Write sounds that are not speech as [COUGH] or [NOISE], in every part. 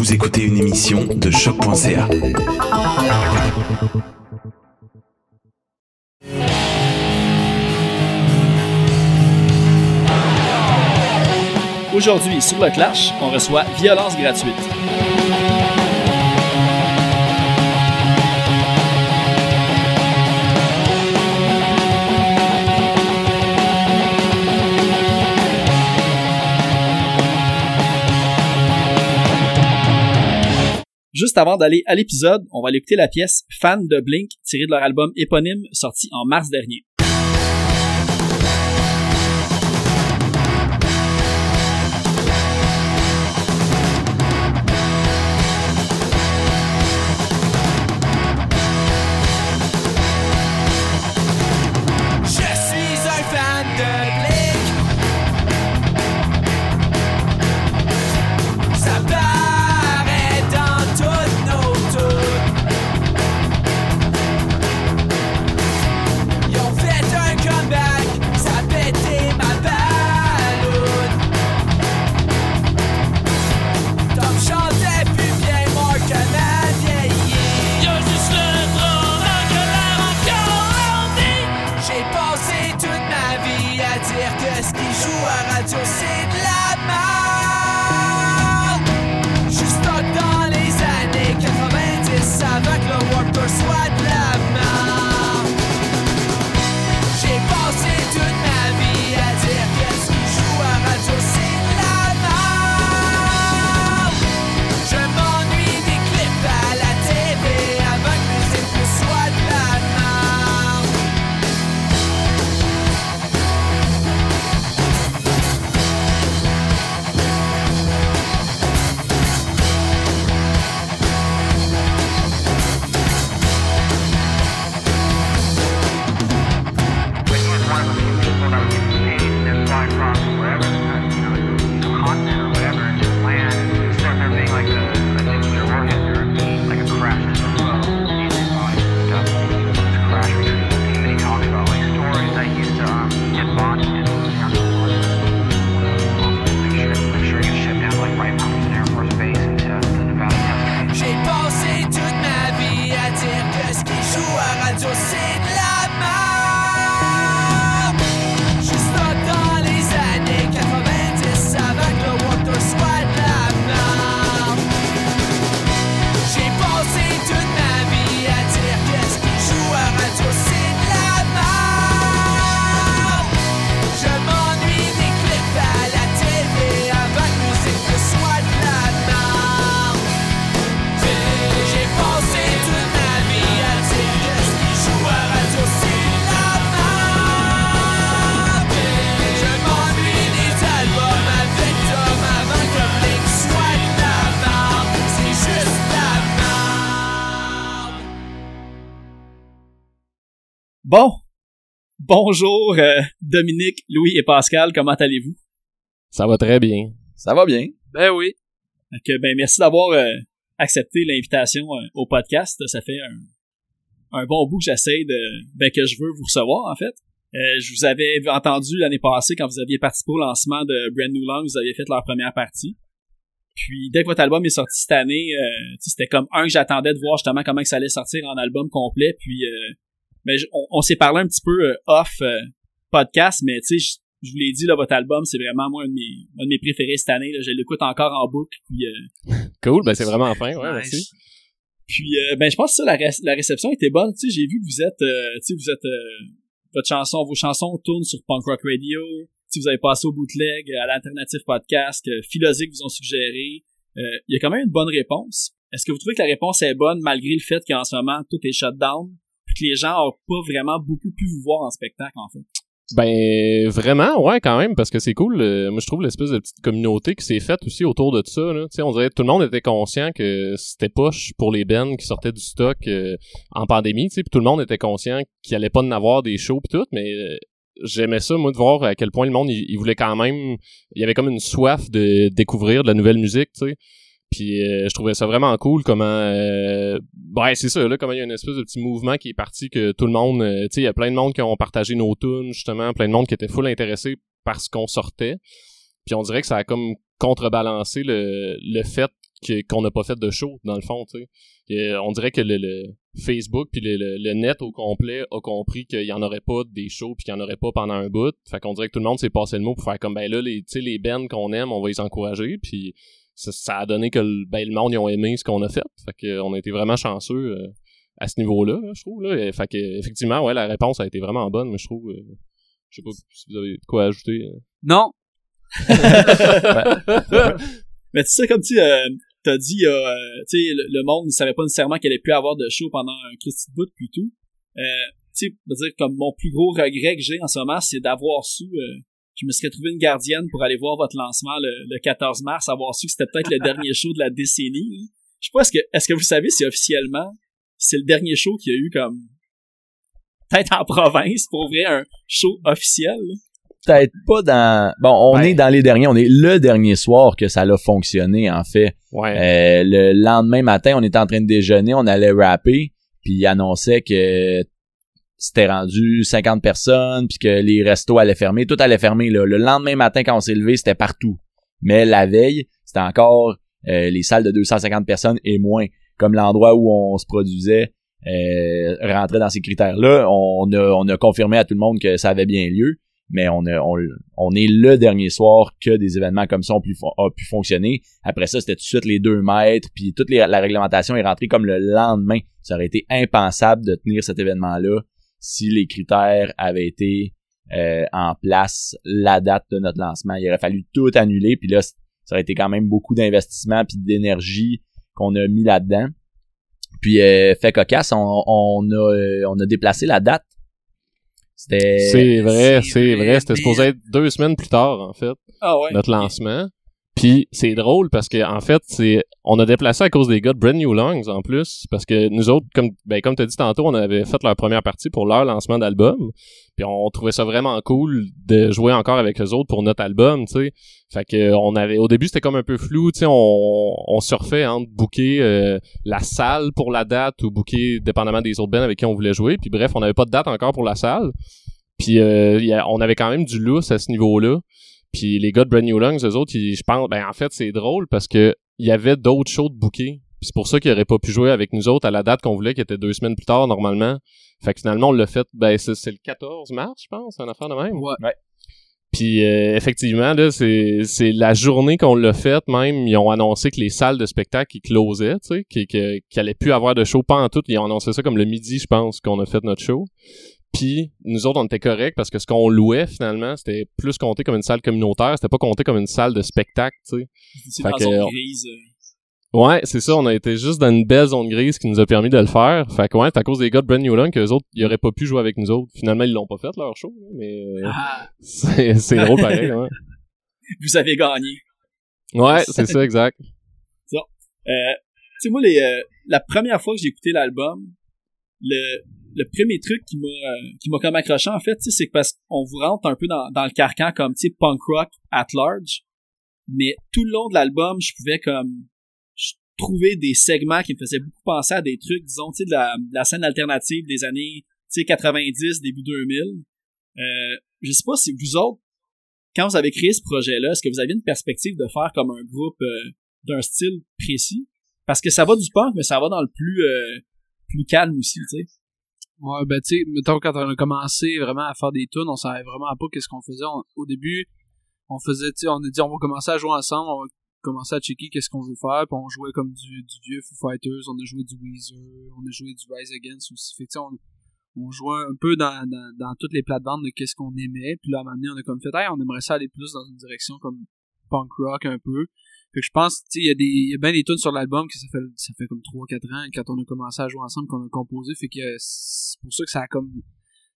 Vous écoutez une émission de choc.ca. Aujourd'hui, sur le Clash, on reçoit Violence gratuite. Juste avant d'aller à l'épisode, on va aller écouter la pièce Fan de Blink tirée de leur album éponyme sorti en mars dernier. Bonjour euh, Dominique, Louis et Pascal, comment allez-vous? Ça va très bien. Ça va bien. Ben oui. Donc, ben merci d'avoir euh, accepté l'invitation euh, au podcast. Ça fait un, un bon bout que j'essaie de ben que je veux vous recevoir en fait. Euh, je vous avais entendu l'année passée quand vous aviez participé au lancement de Brand New Long, vous aviez fait leur première partie. Puis dès que votre album est sorti cette année, euh, c'était comme un que j'attendais de voir justement comment que ça allait sortir en album complet. Puis je- on, on s'est parlé un petit peu euh, off euh, podcast, mais tu sais, je, vous l'ai dit là, votre album c'est vraiment moi un de mes, un de mes préférés cette année. Là. Je l'écoute encore en boucle. Puis euh, [LAUGHS] Cool, ben c'est vraiment fin, ouais, Nice. merci. puis euh, ben je pense que ça la, ré- la réception était bonne. Tu sais, j'ai vu que vous êtes, euh, tu sais, vous êtes euh, votre chanson, vos chansons tournent sur Punk Rock Radio. Si vous avez passé au bootleg, à l'alternative podcast, que vous ont suggéré, euh, il y a quand même une bonne réponse. Est-ce que vous trouvez que la réponse est bonne malgré le fait qu'en ce moment tout est shut down, puis que les gens ont pas vraiment beaucoup pu vous voir en spectacle en fait? Ben vraiment, ouais, quand même, parce que c'est cool. moi, je trouve l'espèce de petite communauté qui s'est faite aussi autour de ça. Là. Tu sais, on dirait tout le monde était conscient que c'était poche pour les bands qui sortaient du stock euh, en pandémie. Puis tout le monde était conscient qu'il allait pas en avoir des shows pis tout, mais euh, j'aimais ça, moi, de voir à quel point le monde, il voulait quand même... Il y avait comme une soif de découvrir de la nouvelle musique, tu sais. Puis euh, je trouvais ça vraiment cool comment euh, ouais c'est ça là comment il y a une espèce de petit mouvement qui est parti que tout le monde euh, tu sais il y a plein de monde qui ont partagé nos tunes justement plein de monde qui était full intéressé par ce qu'on sortait. Puis on dirait que ça a comme contrebalancé le, le fait que- qu'on n'a pas fait de show dans le fond tu sais. Euh, on dirait que le, le Facebook puis le, le- le net au complet a compris qu'il y en aurait pas des shows puis qu'il y en aurait pas pendant un bout. Fait qu'on dirait que tout le monde s'est passé le mot pour faire comme ben là les tu sais les bands qu'on aime on va les encourager. Puis ça, ça a donné que le, ben, le monde ils ont aimé ce qu'on a fait. Fait que on a été vraiment chanceux euh, à ce niveau-là, là, je trouve. Là. Et, fait que effectivement, ouais, la réponse a été vraiment bonne, mais je trouve. euh, je sais pas si vous avez de quoi ajouter. euh. Non. [LAUGHS] Mais tu sais, comme tu euh, t'as dit, euh, tu sais, le, le monde ne savait pas nécessairement qu'elle allait plus avoir de show pendant un Christy de bout puis tout. Euh, tu sais, je veux dire, comme mon plus gros regret que j'ai en ce moment, c'est d'avoir su, euh, je me serais trouvé une gardienne pour aller voir votre lancement le, le 14 mars, avoir su que c'était peut-être le [LAUGHS] dernier show de la décennie. Je sais pas, est-ce que, est-ce que vous savez si officiellement, c'est le dernier show qu'il y a eu comme, peut-être en province, pour ouvrir un show officiel, là? Peut-être pas dans... Bon, on Ouais. est dans les derniers. On est le dernier soir que ça a fonctionné, en fait. Ouais. Euh, le lendemain matin, on était en train de déjeuner, on allait rapper, puis il annonçait que c'était rendu 50 personnes, puis que les restos allaient fermer. Tout allait fermer. Là. Le lendemain matin, quand on s'est levé, c'était partout. Mais la veille, c'était encore euh, les salles de 250 personnes et moins. Comme l'endroit où on se produisait euh, rentrait dans ces critères-là. On a, on a confirmé à tout le monde que ça avait bien lieu. Mais on, a, on, on est le dernier soir que des événements comme ça ont pu, ont pu fonctionner. Après ça, c'était tout de suite les deux mètres, puis toute les- la réglementation est rentrée comme le lendemain. Ça aurait été impensable de tenir cet événement-là si les critères avaient été euh, en place la date de notre lancement. Il aurait fallu tout annuler, puis là, ça aurait été quand même beaucoup d'investissement puis d'énergie qu'on a mis là-dedans. Puis euh, fait cocasse, on, on a euh, on a déplacé la date. C'était C'est vrai, c'est vrai. C'était supposé être deux semaines plus tard, en fait, Ah ouais. notre lancement. Puis c'est drôle parce que en fait, c'est on a déplacé à cause des gars de Brand New Lungs en plus parce que nous autres comme ben comme tu as dit tantôt, on avait fait leur première partie pour leur lancement d'album. Puis on trouvait ça vraiment cool de jouer encore avec eux autres pour notre album, tu sais. Fait que on avait au début c'était comme un peu flou, tu sais, on, on surfait entre booker euh, la salle pour la date ou booker dépendamment des autres bands avec qui on voulait jouer. Puis bref, on n'avait pas de date encore pour la salle. Puis euh, on avait quand même du lousse à ce niveau-là. Puis les gars de Brand New Lungs, eux autres, ils- je pense, ben en fait c'est drôle parce que il y avait d'autres shows de. Puis c'est pour ça qu'ils auraient pas pu jouer avec nous autres à la date qu'on voulait, qui était deux semaines plus tard normalement. Fait que finalement on l'a fait, ben c'est le 14 mars, je pense, un affaire de même. Ouais. Ouais. Puis euh, effectivement là, c'est c'est la journée qu'on l'a fait même, ils ont annoncé que les salles de spectacle ils closaient, tu sais, qui qu'il allait plus avoir de show pas en tout, ils ont annoncé ça comme le midi, je pense, qu'on a fait notre show. Puis nous autres, on était corrects parce que ce qu'on louait finalement, c'était plus compté comme une salle communautaire, c'était pas compté comme une salle de spectacle, tu sais. C'est Fait que, zone on- grise. euh. Ouais, c'est ça, on a été juste dans une belle zone grise qui nous a permis de le faire. Fait que ouais, c'est à cause des gars de Brand New Long que les autres, ils auraient pas pu jouer avec nous autres. Finalement, ils l'ont pas fait leur show, là, mais euh, Ah, c'est c'est drôle pareil, ouais. [LAUGHS] vous avez gagné. Ouais, c'est ça, exact. Euh, tu sais, moi, les, euh, la première fois que j'ai écouté l'album, le, le premier truc qui m'a euh, qui m'a comme accroché en fait, c'est parce qu'on vous rentre un peu dans, le carcan comme tu punk rock at large, mais tout le long de l'album, je pouvais comme trouver des segments qui me faisaient beaucoup penser à des trucs, disons, tu de la, scène alternative des années tu sais 90, début 2000. Euh, je sais pas si vous autres, quand vous avez créé ce projet-là, est-ce que vous aviez une perspective de faire comme un groupe euh, d'un style précis? Parce que ça va du punk, mais ça va dans le plus euh, plus calme aussi, tu sais. Ouais, ben tu sais, mettons quand on a commencé vraiment à faire des tunes, on savait vraiment pas qu'est-ce qu'on faisait. au début, on faisait, tu sais, on a dit on va commencer à jouer ensemble, on va commencer à checker qu'est-ce qu'on veut faire, puis on jouait comme du, du vieux Foo Fighters, on a joué du Weezer, on a joué du Rise Against aussi. Fait que on, on jouait un peu dans, dans, dans toutes les plates-bandes de qu'est-ce qu'on aimait, puis là à un moment donné, on a comme fait, hey, on aimerait ça aller plus dans une direction comme punk rock un peu. Fait que je pense, tu sais, il y a des, y a bien des tunes sur l'album que ça fait, ça fait comme 3-4 ans quand on a commencé à jouer ensemble qu'on a composé. Fait que c'est pour ça que ça a comme,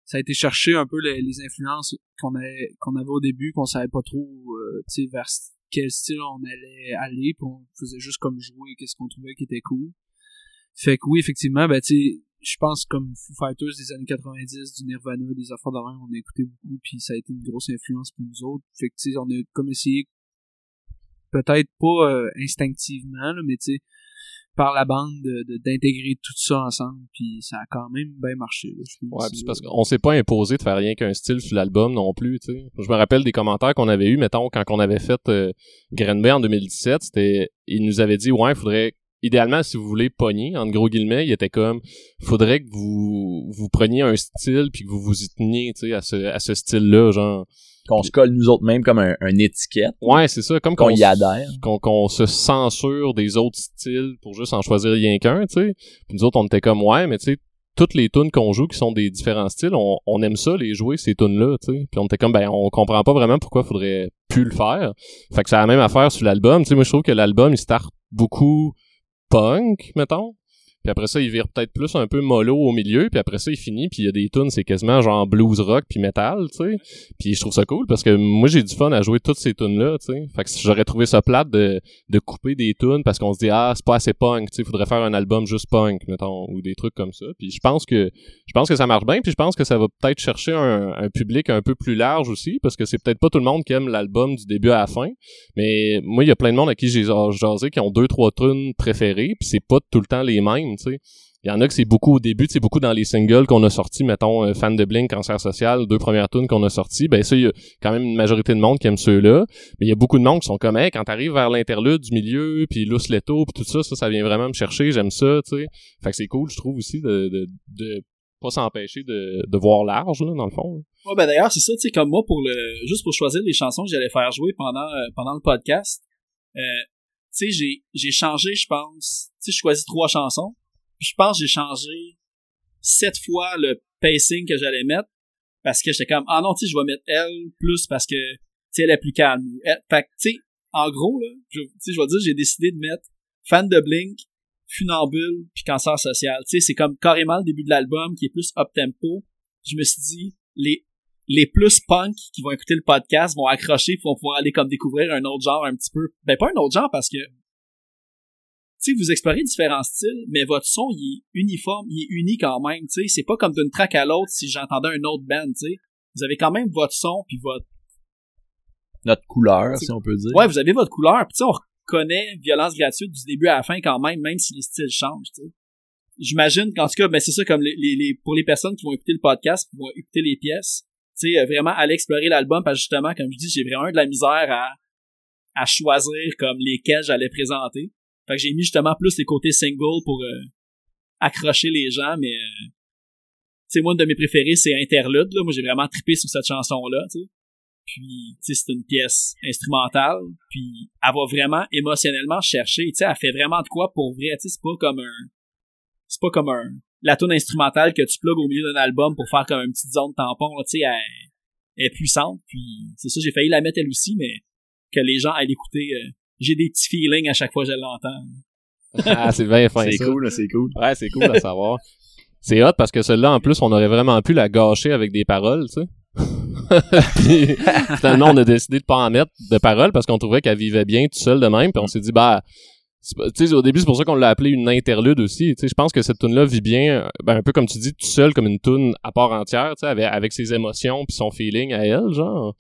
ça a été chercher un peu les, influences qu'on avait, qu'on avait au début, qu'on savait pas trop, euh, tu sais, vers quel style on allait aller, puis on faisait juste comme jouer qu'est-ce qu'on trouvait qui était cool. Fait que oui, effectivement, ben tu je pense comme Foo Fighters des années 90, du Nirvana, des affaires de on a écouté beaucoup, puis ça a été une grosse influence pour nous autres. Fait que tu sais, on a comme essayé peut-être pas euh, instinctivement, là, mais tu sais, par la bande d'intégrer tout ça ensemble puis ça a quand même bien marché là, je ouais parce qu'on s'est pas imposé de faire rien qu'un style sur l'album non plus tu sais. Je me rappelle des commentaires qu'on avait eu mettons quand on avait fait euh, Bay en 2017 c'était il nous avait dit ouais il faudrait idéalement si vous voulez pogner en gros guillemets il était comme faudrait que vous vous preniez un style puis que vous vous y teniez tu sais à ce à ce style là genre qu'on se colle nous autres mêmes comme un, étiquette. Ouais, c'est ça, comme qu'on y adhère. Qu'on se censure des autres styles pour juste en choisir rien qu'un, tu sais. Puis nous autres, on était comme, ouais, mais tu sais, toutes les tunes qu'on joue qui sont des différents styles, on, on aime ça les jouer ces tunes là, tu sais. Puis on était comme ben on comprend pas vraiment pourquoi faudrait plus le faire. Fait que c'est la même affaire sur l'album, tu sais moi je trouve que l'album il start beaucoup punk, mettons. Puis après ça, il vire peut-être plus un peu mollo au milieu, puis après ça, il finit, puis il y a des tunes, c'est quasiment genre blues rock puis metal, tu sais. Puis je trouve ça cool parce que moi j'ai du fun à jouer toutes ces tunes là, tu sais. Fait que j'aurais trouvé ça plate de, de couper des tunes parce qu'on se dit ah, c'est pas assez punk, tu sais, faudrait faire un album juste punk, mettons, ou des trucs comme ça. Puis je pense que je pense que ça marche bien, puis je pense que ça va peut-être chercher un, un public un peu plus large aussi parce que c'est peut-être pas tout le monde qui aime l'album du début à la fin, mais moi il y a plein de monde à qui j'ai jasé qui ont deux trois tunes préférées, puis c'est pas tout le temps les mêmes, Il y en a que c'est beaucoup au début, c'est beaucoup dans les singles qu'on a sortis, mettons, euh, Fan de Blink, Cancer Social, deux premières tunes qu'on a sorties, ben ça, il y a quand même une majorité de monde qui aime ceux-là, mais il y a beaucoup de monde qui sont comme, hey, quand t'arrives vers l'interlude du milieu, puis Lous Leto, puis tout ça, ça, ça vient vraiment me chercher, j'aime ça, tu sais. Fait que c'est cool, je trouve aussi, de, de, de pas s'empêcher de, de voir large, là, dans le fond. Ouais, ben d'ailleurs, c'est ça, tu sais, comme moi, pour le juste pour choisir les chansons que j'allais faire jouer pendant, euh, pendant le podcast, euh, tu sais, j'ai, j'ai changé, je pense, tu sais, je choisis trois chansons, je pense que j'ai changé sept fois le pacing que j'allais mettre parce que j'étais comme ah non tu sais je vais mettre elle plus parce que tu sais elle est plus calme. Fait que tu sais en gros là je je vais dire j'ai décidé de mettre fan de Blink funambule puis cancer social. Tu sais c'est comme carrément le début de l'album qui est plus up tempo je me suis dit les les plus punk qui vont écouter le podcast vont accrocher pour pouvoir aller comme découvrir un autre genre un petit peu. Ben pas un autre genre parce que sais, vous explorez différents styles, mais votre son, il est uniforme, il est unique quand même, tu sais. C'est pas comme d'une track à l'autre si j'entendais un autre band, tu sais. Vous avez quand même votre son puis votre... Notre couleur, si on peut dire. Ouais, vous avez votre couleur, puis tu sais, on reconnaît Violence gratuite du début à la fin quand même, même si les styles changent, tu sais. J'imagine qu'en tout cas, ben c'est ça comme les, les, pour les personnes qui vont écouter le podcast, qui vont écouter les pièces, tu sais, vraiment aller explorer l'album, parce que justement, comme je dis, j'ai vraiment de la misère à, à choisir comme lesquels j'allais présenter. Fait que j'ai mis justement plus les côtés single pour euh, accrocher les gens, mais euh, tu sais, moi, une de mes préférées, c'est Interlude, là. Moi, j'ai vraiment trippé sur cette chanson-là, tu sais. Puis, tu sais, c'est une pièce instrumentale, puis elle va vraiment émotionnellement chercher, tu sais, elle fait vraiment de quoi pour vrai, tu sais, c'est pas comme un... C'est pas comme un... La tune instrumentale que tu plugues au milieu d'un album pour faire comme une petite zone tampon, tu sais, elle, est puissante, puis c'est ça, j'ai failli la mettre elle aussi, mais que les gens aillent l'écouter euh, j'ai des petits feelings à chaque fois que je l'entends. [LAUGHS] ah, c'est bien fin. C'est cool, c'est cool. Ouais, c'est cool à savoir. C'est hot parce que celle-là, en plus, on aurait vraiment pu la gâcher avec des paroles, tu sais. [LAUGHS] puis, finalement, on a décidé de pas en mettre de paroles parce qu'on trouvait qu'elle vivait bien tout seule de même. Puis on s'est dit, bah, sais, au début, c'est pour ça qu'on l'a appelé une interlude aussi. Je pense que cette tune là vit bien, euh, ben, un peu comme tu dis, tout seul, comme une tune à part entière, avec, avec ses émotions puis son feeling à elle, genre.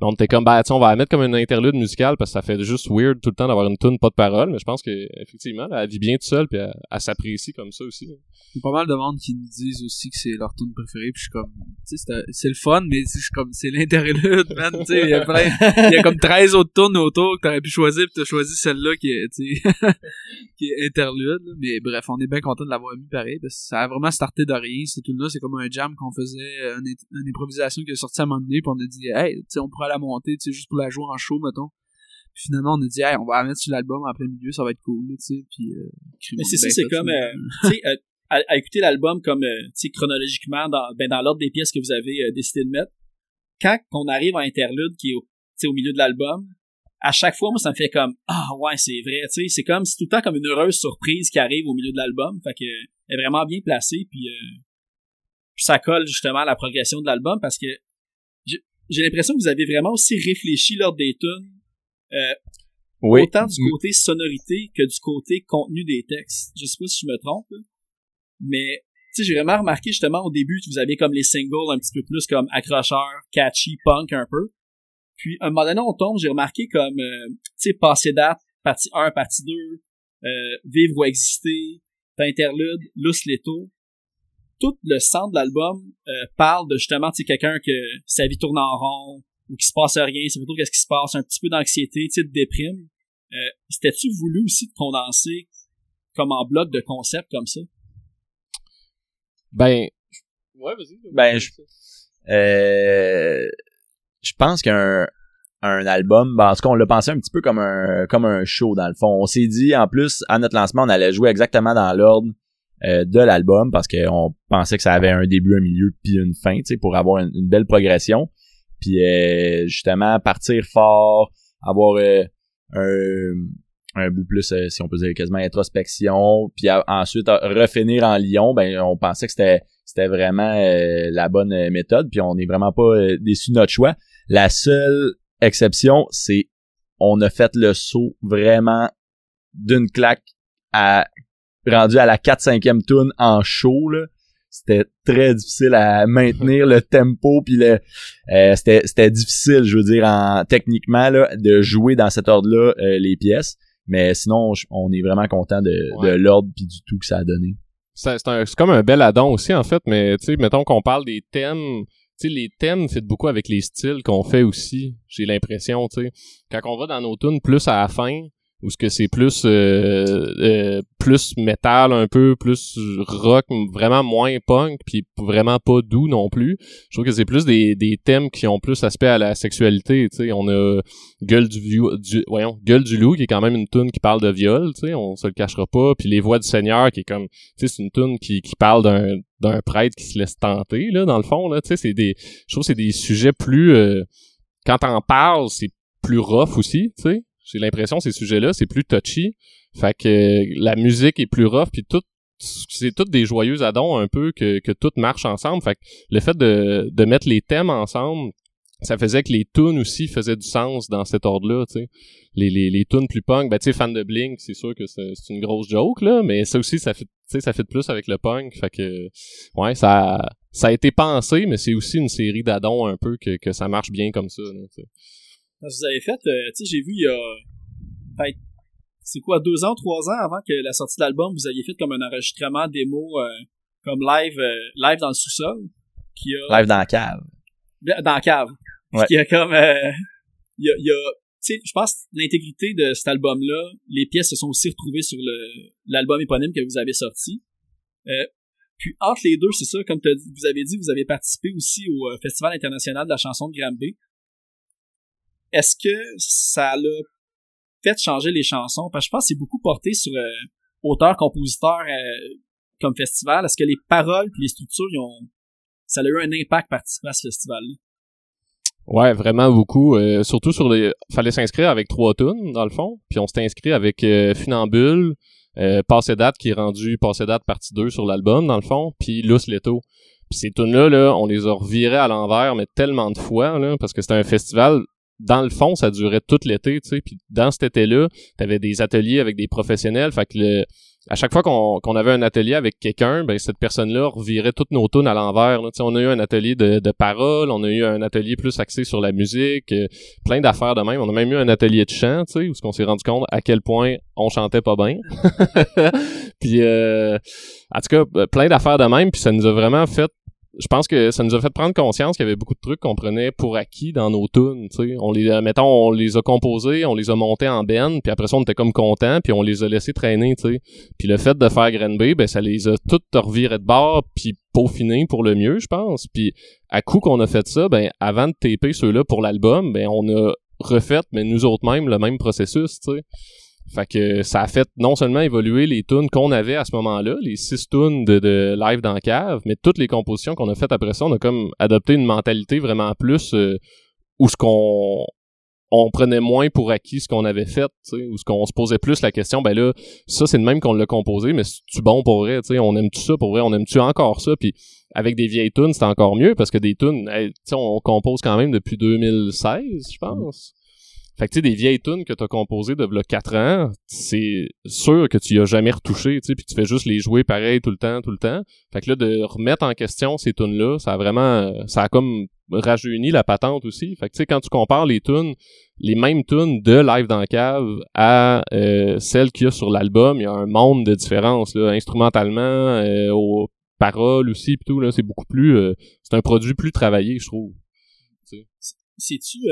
On était comme, ben, on va la mettre comme une interlude musicale parce que ça fait juste weird tout le temps d'avoir une tune pas de parole. Mais je pense que, effectivement, elle vit bien tout seul puis elle, s'apprécie comme ça aussi. Il y a pas mal de monde qui nous disent aussi que c'est leur tune préférée, puis je suis comme, tu sais, c'est- le fun, mais je suis comme, c'est l'interlude, man, tu sais, il y a [LAUGHS] comme 13 autres tunes autour que t'aurais pu choisir, puis t'as choisi celle-là qui est, [LAUGHS] qui est interlude, là. mais bref, on est bien content de l'avoir mis pareil, parce que ça a vraiment starté de rien, cette tune-là, c'est comme un jam qu'on faisait, une, une improvisation qui est sortie à un moment donné, puis on a dit, hey, tu sais, on pourrait la monter, tu sais, juste pour la jouer en show, mettons. Puis finalement, on a dit, hey, on va la mettre sur l'album en plein milieu, ça va être cool, là, tu sais, puis, euh, Mais c'est ça, c'est comme, euh, tu sais, euh, à, à écouter l'album comme, euh, tu sais, chronologiquement, dans, ben, dans l'ordre des pièces que vous avez euh, décidé de mettre. Quand on arrive à interlude qui est au milieu de l'album, à chaque fois, moi, ça me fait comme, ah ouais, c'est vrai, tu sais, c'est comme, c'est tout le temps comme une heureuse surprise qui arrive au milieu de l'album. Fait que, elle est vraiment bien placée, puis, euh, ça colle justement à la progression de l'album parce que j'ai j'ai l'impression que vous avez vraiment aussi réfléchi lors des tunes. Euh, Oui. autant du côté sonorité que du côté contenu des textes. Je sais pas si je me trompe, mais tu sais, j'ai vraiment remarqué justement au début que vous avez comme les singles un petit peu plus comme accrocheur, catchy, punk un peu. Puis un moment donné, on tombe, j'ai remarqué comme euh, tu sais, passé date, partie 1, partie 2, euh, vivre ou exister, interlude, Luce Leto. Tout le centre de l'album euh, parle de justement tu sais quelqu'un que sa vie tourne en rond ou qui se passe rien, c'est plutôt qu'est-ce qui se passe, un petit peu d'anxiété, tu sais, de déprime. Euh, C'était-tu voulu aussi de condenser comme en bloc de concept comme ça? Ben, ouais, vas-y. Ben, je, euh, je pense qu'un un album, ben, en tout cas, on l'a pensé un petit peu comme un comme un show dans le fond. On s'est dit en plus à notre lancement, on allait jouer exactement dans l'ordre euh, de l'album parce qu'on pensait que ça avait un début, un milieu puis une fin, pour avoir une, belle progression. Puis euh, justement partir fort, avoir euh, un un bout plus, euh, si on peut dire quasiment introspection, puis ensuite euh, refinir en Lyon, ben on pensait que c'était c'était vraiment euh, la bonne euh, méthode, puis on n'est vraiment pas euh, déçu de notre choix. La seule exception, c'est on a fait le saut vraiment d'une claque à rendu à la 4-5e tune en show là. C'était très difficile à maintenir le tempo puis le euh, c'était c'était difficile, je veux dire en techniquement là de jouer dans cet ordre-là euh, les pièces, mais sinon on est vraiment content de, de l'ordre puis du tout que ça a donné. c'est c'est un- c'est comme un bel addon aussi en fait mais tu sais mettons qu'on parle des thèmes sais les thèmes fit beaucoup avec les styles qu'on fait aussi j'ai l'impression tu sais. Quand on va dans nos tunes plus à la fin ou ce que c'est plus euh, euh, plus métal un peu plus rock vraiment moins punk puis vraiment pas doux non plus. Je trouve que c'est plus des, des thèmes qui ont plus aspect à la sexualité tu sais. On a gueule du, du voyons gueule du loup qui est quand même une tune qui parle de viol tu sais. On se le cachera pas. Puis les voix du seigneur qui est comme tu sais c'est une tune qui, qui parle d'un d'un prêtre qui se laisse tenter là dans le fond là tu sais. C'est des je trouve c'est des sujets plus euh, quand t'en parles c'est plus rough aussi tu sais j'ai l'impression ces sujets là c'est plus touchy fait que euh, la musique est plus rough puis tout c'est toutes des joyeux addons un peu que, que tout marche ensemble fait que le fait de, de mettre les thèmes ensemble ça faisait que les tunes aussi faisaient du sens dans cet ordre-là, tu sais. Les, les, les tunes plus punk, ben tu sais, fan de Blink, c'est sûr que c'est une grosse joke, là, mais ça aussi, ça fait, ça fait de plus avec le punk, fait que, ouais, ça, ça a été pensé, mais c'est aussi une série d'addons un peu que, que ça marche bien comme ça. Parce que vous avez fait, euh, tu sais, j'ai vu il y a, fait, c'est quoi, deux ans, trois ans avant que la sortie de l'album, vous aviez fait comme un enregistrement démo, euh, comme live, euh, live dans le sous-sol, qui a, Live dans la cave. dans la cave. Ouais. Qui a comme, euh, il y a, y a tu sais, je pense que l'intégrité de cet album-là, les pièces se sont aussi retrouvées sur le l'album éponyme que vous avez sorti. Euh, puis entre les deux, c'est ça, comme t'as dit- vous avez dit, vous avez participé aussi au euh, Festival international de la chanson de Granby. Est-ce que ça l'a fait changer les chansons? Parce que je pense que c'est beaucoup porté sur euh, auteur-compositeur euh, comme festival. Est-ce que les paroles puis les structures, ils ont, ça a eu un impact participer à ce festival-là? Ouais, vraiment beaucoup. euh, surtout sur les. Fallait s'inscrire avec trois tunes, dans le fond. Puis on s'est inscrit avec euh, Funambule, euh, Passé date qui est rendu Passé date partie 2 sur l'album, dans le fond, puis Luce Leto. Puis ces tunes-là, là, on les a revirées à l'envers, mais tellement de fois, parce que c'était un festival dans le fond, ça durait tout l'été, tu sais. Puis dans cet été-là, t'avais des ateliers avec des professionnels. Fait que le, à chaque fois qu'on qu'on avait un atelier avec quelqu'un, ben cette personne-là revirait toutes nos tunes à l'envers. Tu On a eu un atelier de, de paroles, on a eu un atelier plus axé sur la musique, euh, plein d'affaires de même. On a même eu un atelier de chant, tu sais, où on s'est rendu compte à quel point on chantait pas bien. [LAUGHS] puis euh, en tout cas, euh, plein d'affaires de même, puis ça nous a vraiment fait je pense que ça nous a fait prendre conscience qu'il y avait beaucoup de trucs qu'on prenait pour acquis dans nos tunes, tu sais. On les, euh, mettons, on les a composés, on les a montés en ben, puis après ça, on était comme contents, puis on les a laissés traîner, tu sais. Puis le fait de faire Granby, ben ça les a toutes revirées de bord, puis peaufinés pour le mieux, je pense. Puis à coup qu'on a fait ça, ben avant de taper ceux-là pour l'album, ben on a refait, mais nous autres mêmes, le même processus, tu sais. Fait que ça a fait non seulement évoluer les tunes qu'on avait à ce moment-là, les six tunes de, de live dans cave, mais toutes les compositions qu'on a faites après ça, on a comme adopté une mentalité vraiment plus euh, où ce qu'on on prenait moins pour acquis ce qu'on avait fait, où ce qu'on se posait plus la question, ben là, ça c'est le même qu'on l'a composé, mais c'est-tu bon pour vrai, tu sais, on aime-tu ça pour vrai, on aime-tu encore ça, puis avec des vieilles tunes, c'est encore mieux, parce que des tunes, hey, sais, on compose quand même depuis 2016, je pense. Fait que tu sais, des vieilles tunes que t'as composées de là, 4 ans, c'est sûr que tu y as jamais retouché, tu sais, puis tu fais juste les jouer pareil tout le temps, tout le temps. Fait que là, de remettre en question ces tunes-là, ça a vraiment, ça a comme rajeuni la patente aussi. Fait que tu sais, quand tu compares les tunes, les mêmes tunes de Live dans la cave à euh, celles qu'il y a sur l'album, il y a un monde de différence, là, instrumentalement, euh, aux paroles aussi, pis tout, là, c'est beaucoup plus, euh, c'est un produit plus travaillé, je trouve. C'est-tu, euh, tu sais,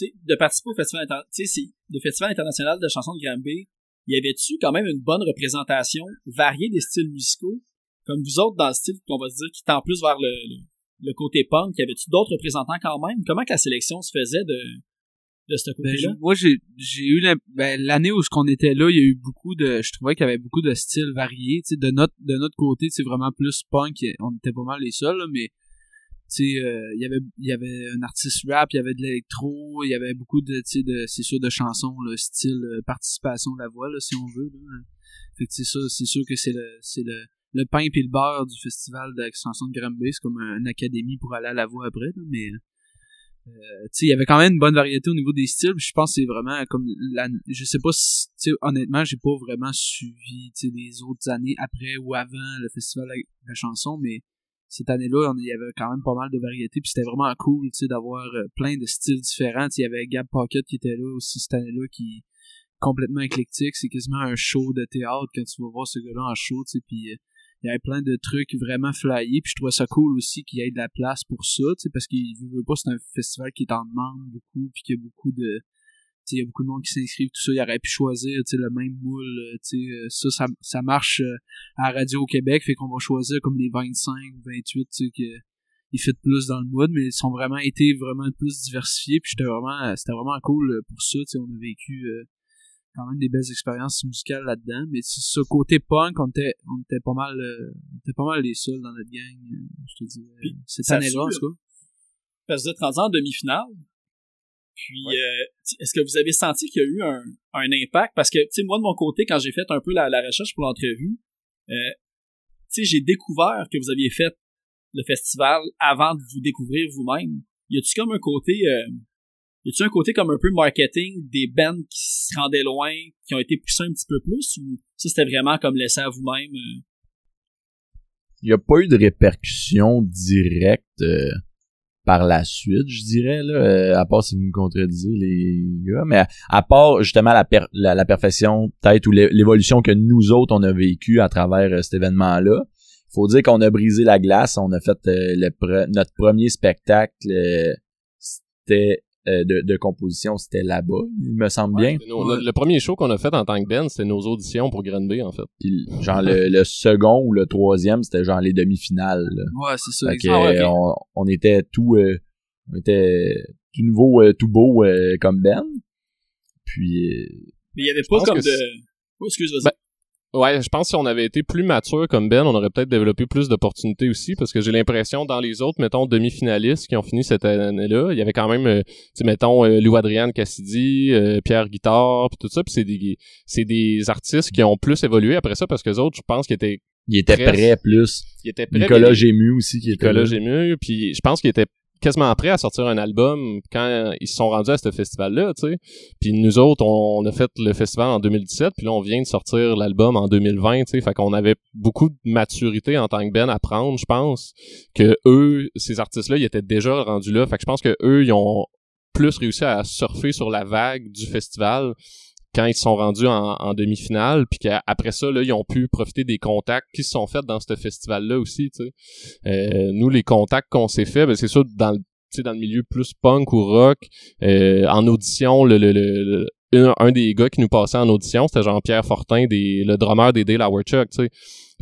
de participer au festival, le international de chansons de Granby, y avait-tu quand même une bonne représentation variée des styles musicaux, comme vous autres dans le style qu'on va se dire qui tend plus vers le, le, le côté punk, y avait-tu d'autres représentants quand même? Comment que la sélection se faisait de, de ce Ben, côté-là? moi, j'ai, j'ai eu l'im- ben, l'année où ce qu'on était là, il y a eu beaucoup de, je trouvais qu'il y avait beaucoup de styles variés, tu sais, de notre, de notre côté, c'est vraiment plus punk, on était pas mal les seuls, là, mais, tu euh, il y avait, un artiste rap, il y avait de l'électro, il y avait beaucoup de, tu de, c'est sûr, de chansons, le style euh, participation de la voix, là, si on veut, là. Fait que c'est ça, c'est sûr que c'est le, le, le pain et le beurre du festival de chansons de Granby, c'est comme un- une académie pour aller à la voix après, mais, euh, il y avait quand même une bonne variété au niveau des styles. Je pense que c'est vraiment comme la, je sais pas si, honnêtement, j'ai pas vraiment suivi, les autres années après ou avant le festival de la chanson, mais cette année-là, il y avait quand même pas mal de variétés, puis c'était vraiment cool, tu sais, d'avoir euh, plein de styles différents. Il y avait Gab Pocket qui était là aussi cette année-là, qui complètement éclectique. C'est quasiment un show de théâtre quand tu vas voir ce gars-là en show, tu sais, puis euh, il y avait plein de trucs vraiment flyés puis je trouvais ça cool aussi qu'il y ait de la place pour ça tu sais parce qu'il veut, veut pas c'est un festival qui est en demande beaucoup puis qu'il y a beaucoup de il y a beaucoup de monde qui s'inscrivent tout ça il aurait pu choisir tu sais le même moule euh, tu sais euh, ça, ça ça marche euh, à Radio au Québec fait qu'on va choisir comme les 25 ou 28 tu sais que ils fit plus dans le mood mais ils sont vraiment été vraiment plus diversifiés puis j'étais vraiment c'était vraiment cool pour ça tu sais on a vécu euh, quand même des belles expériences musicales là-dedans. Mais ce côté punk, on était, on était pas mal, euh, on était pas mal les seuls dans notre gang, euh, je te dis, cette année-là, en tout cas. Parce que êtes rendu en demi-finale. Puis, euh, est-ce que vous avez senti qu'il y a eu un, un impact? Parce que, tu sais, moi, de mon côté, quand j'ai fait un peu la, la recherche pour l'entrevue, euh, tu sais, j'ai découvert que vous aviez fait le festival avant de vous découvrir vous-même. Y a-tu comme un côté, euh, y a-tu un côté comme un peu marketing des bands qui se rendaient loin, qui ont été poussés un petit peu plus, ou ça, c'était vraiment comme laissé à vous-même? euh? il n'y a pas eu de répercussions directes euh, par la suite, je dirais, là, euh, à part si vous me contredisez, les gars, mais à, part justement la, per- la, perfection, peut-être, ou l'é- l'évolution que nous autres, on a vécu à travers euh, cet événement-là, faut dire qu'on a brisé la glace, on a fait euh, le pre- notre premier spectacle, c'était de, de composition, c'était là-bas, il me semble bien. Nos- le, le premier show qu'on a fait en tant que band, c'était nos auditions pour Granby, en fait. Puis genre le, le second ou le troisième, c'était genre les demi-finales. là. Ouais, c'est ça. Fait que, exact. Ah, ouais, euh, ok. on, on était tout euh, on était tout nouveau euh, tout beau euh, comme Ben. Puis euh, Mais il y avait pas comme de... c'est- Oh, excuse, vas-y. Ben, Ouais, je pense que si on avait été plus mature comme Ben, on aurait peut-être développé plus d'opportunités aussi, parce que j'ai l'impression dans les autres, mettons, demi-finalistes qui ont fini cette année-là, il y avait quand même, euh, tu sais, mettons, euh, Lou Adrian Cassidy, euh, Pierre Guitard, puis tout ça, puis c'est des, c'est des artistes qui ont plus évolué après ça, parce que les autres, je pense qu'ils étaient, il était Presque. prêt plus. ils étaient prêts, Nicolas Gému aussi qui était Nicolas. Gému, puis je pense qu'ils étaient quasiment prêts à sortir un album quand ils se sont rendus à ce festival-là, tu sais. Puis nous autres, on, a fait le festival en 2017, puis là, on vient de sortir l'album en 2020, tu sais. Fait qu'on avait beaucoup de maturité en tant que Ben à prendre, je pense, que eux, ces artistes-là, ils étaient déjà rendus là. Fait que je pense que eux, ils ont plus réussi à surfer sur la vague du festival quand ils sont rendus en, en demi-finale, puis qu'après ça, là, ils ont pu profiter des contacts qui se sont faits dans ce festival-là aussi, tu sais. Euh, nous, les contacts qu'on s'est fait, ben, c'est sûr, dans le, dans le milieu plus punk ou rock, euh, en audition, le, le, le, un, un des gars qui nous passait en audition, c'était Jean-Pierre Fortin, des, le drummer des Dale Chuck, tu sais.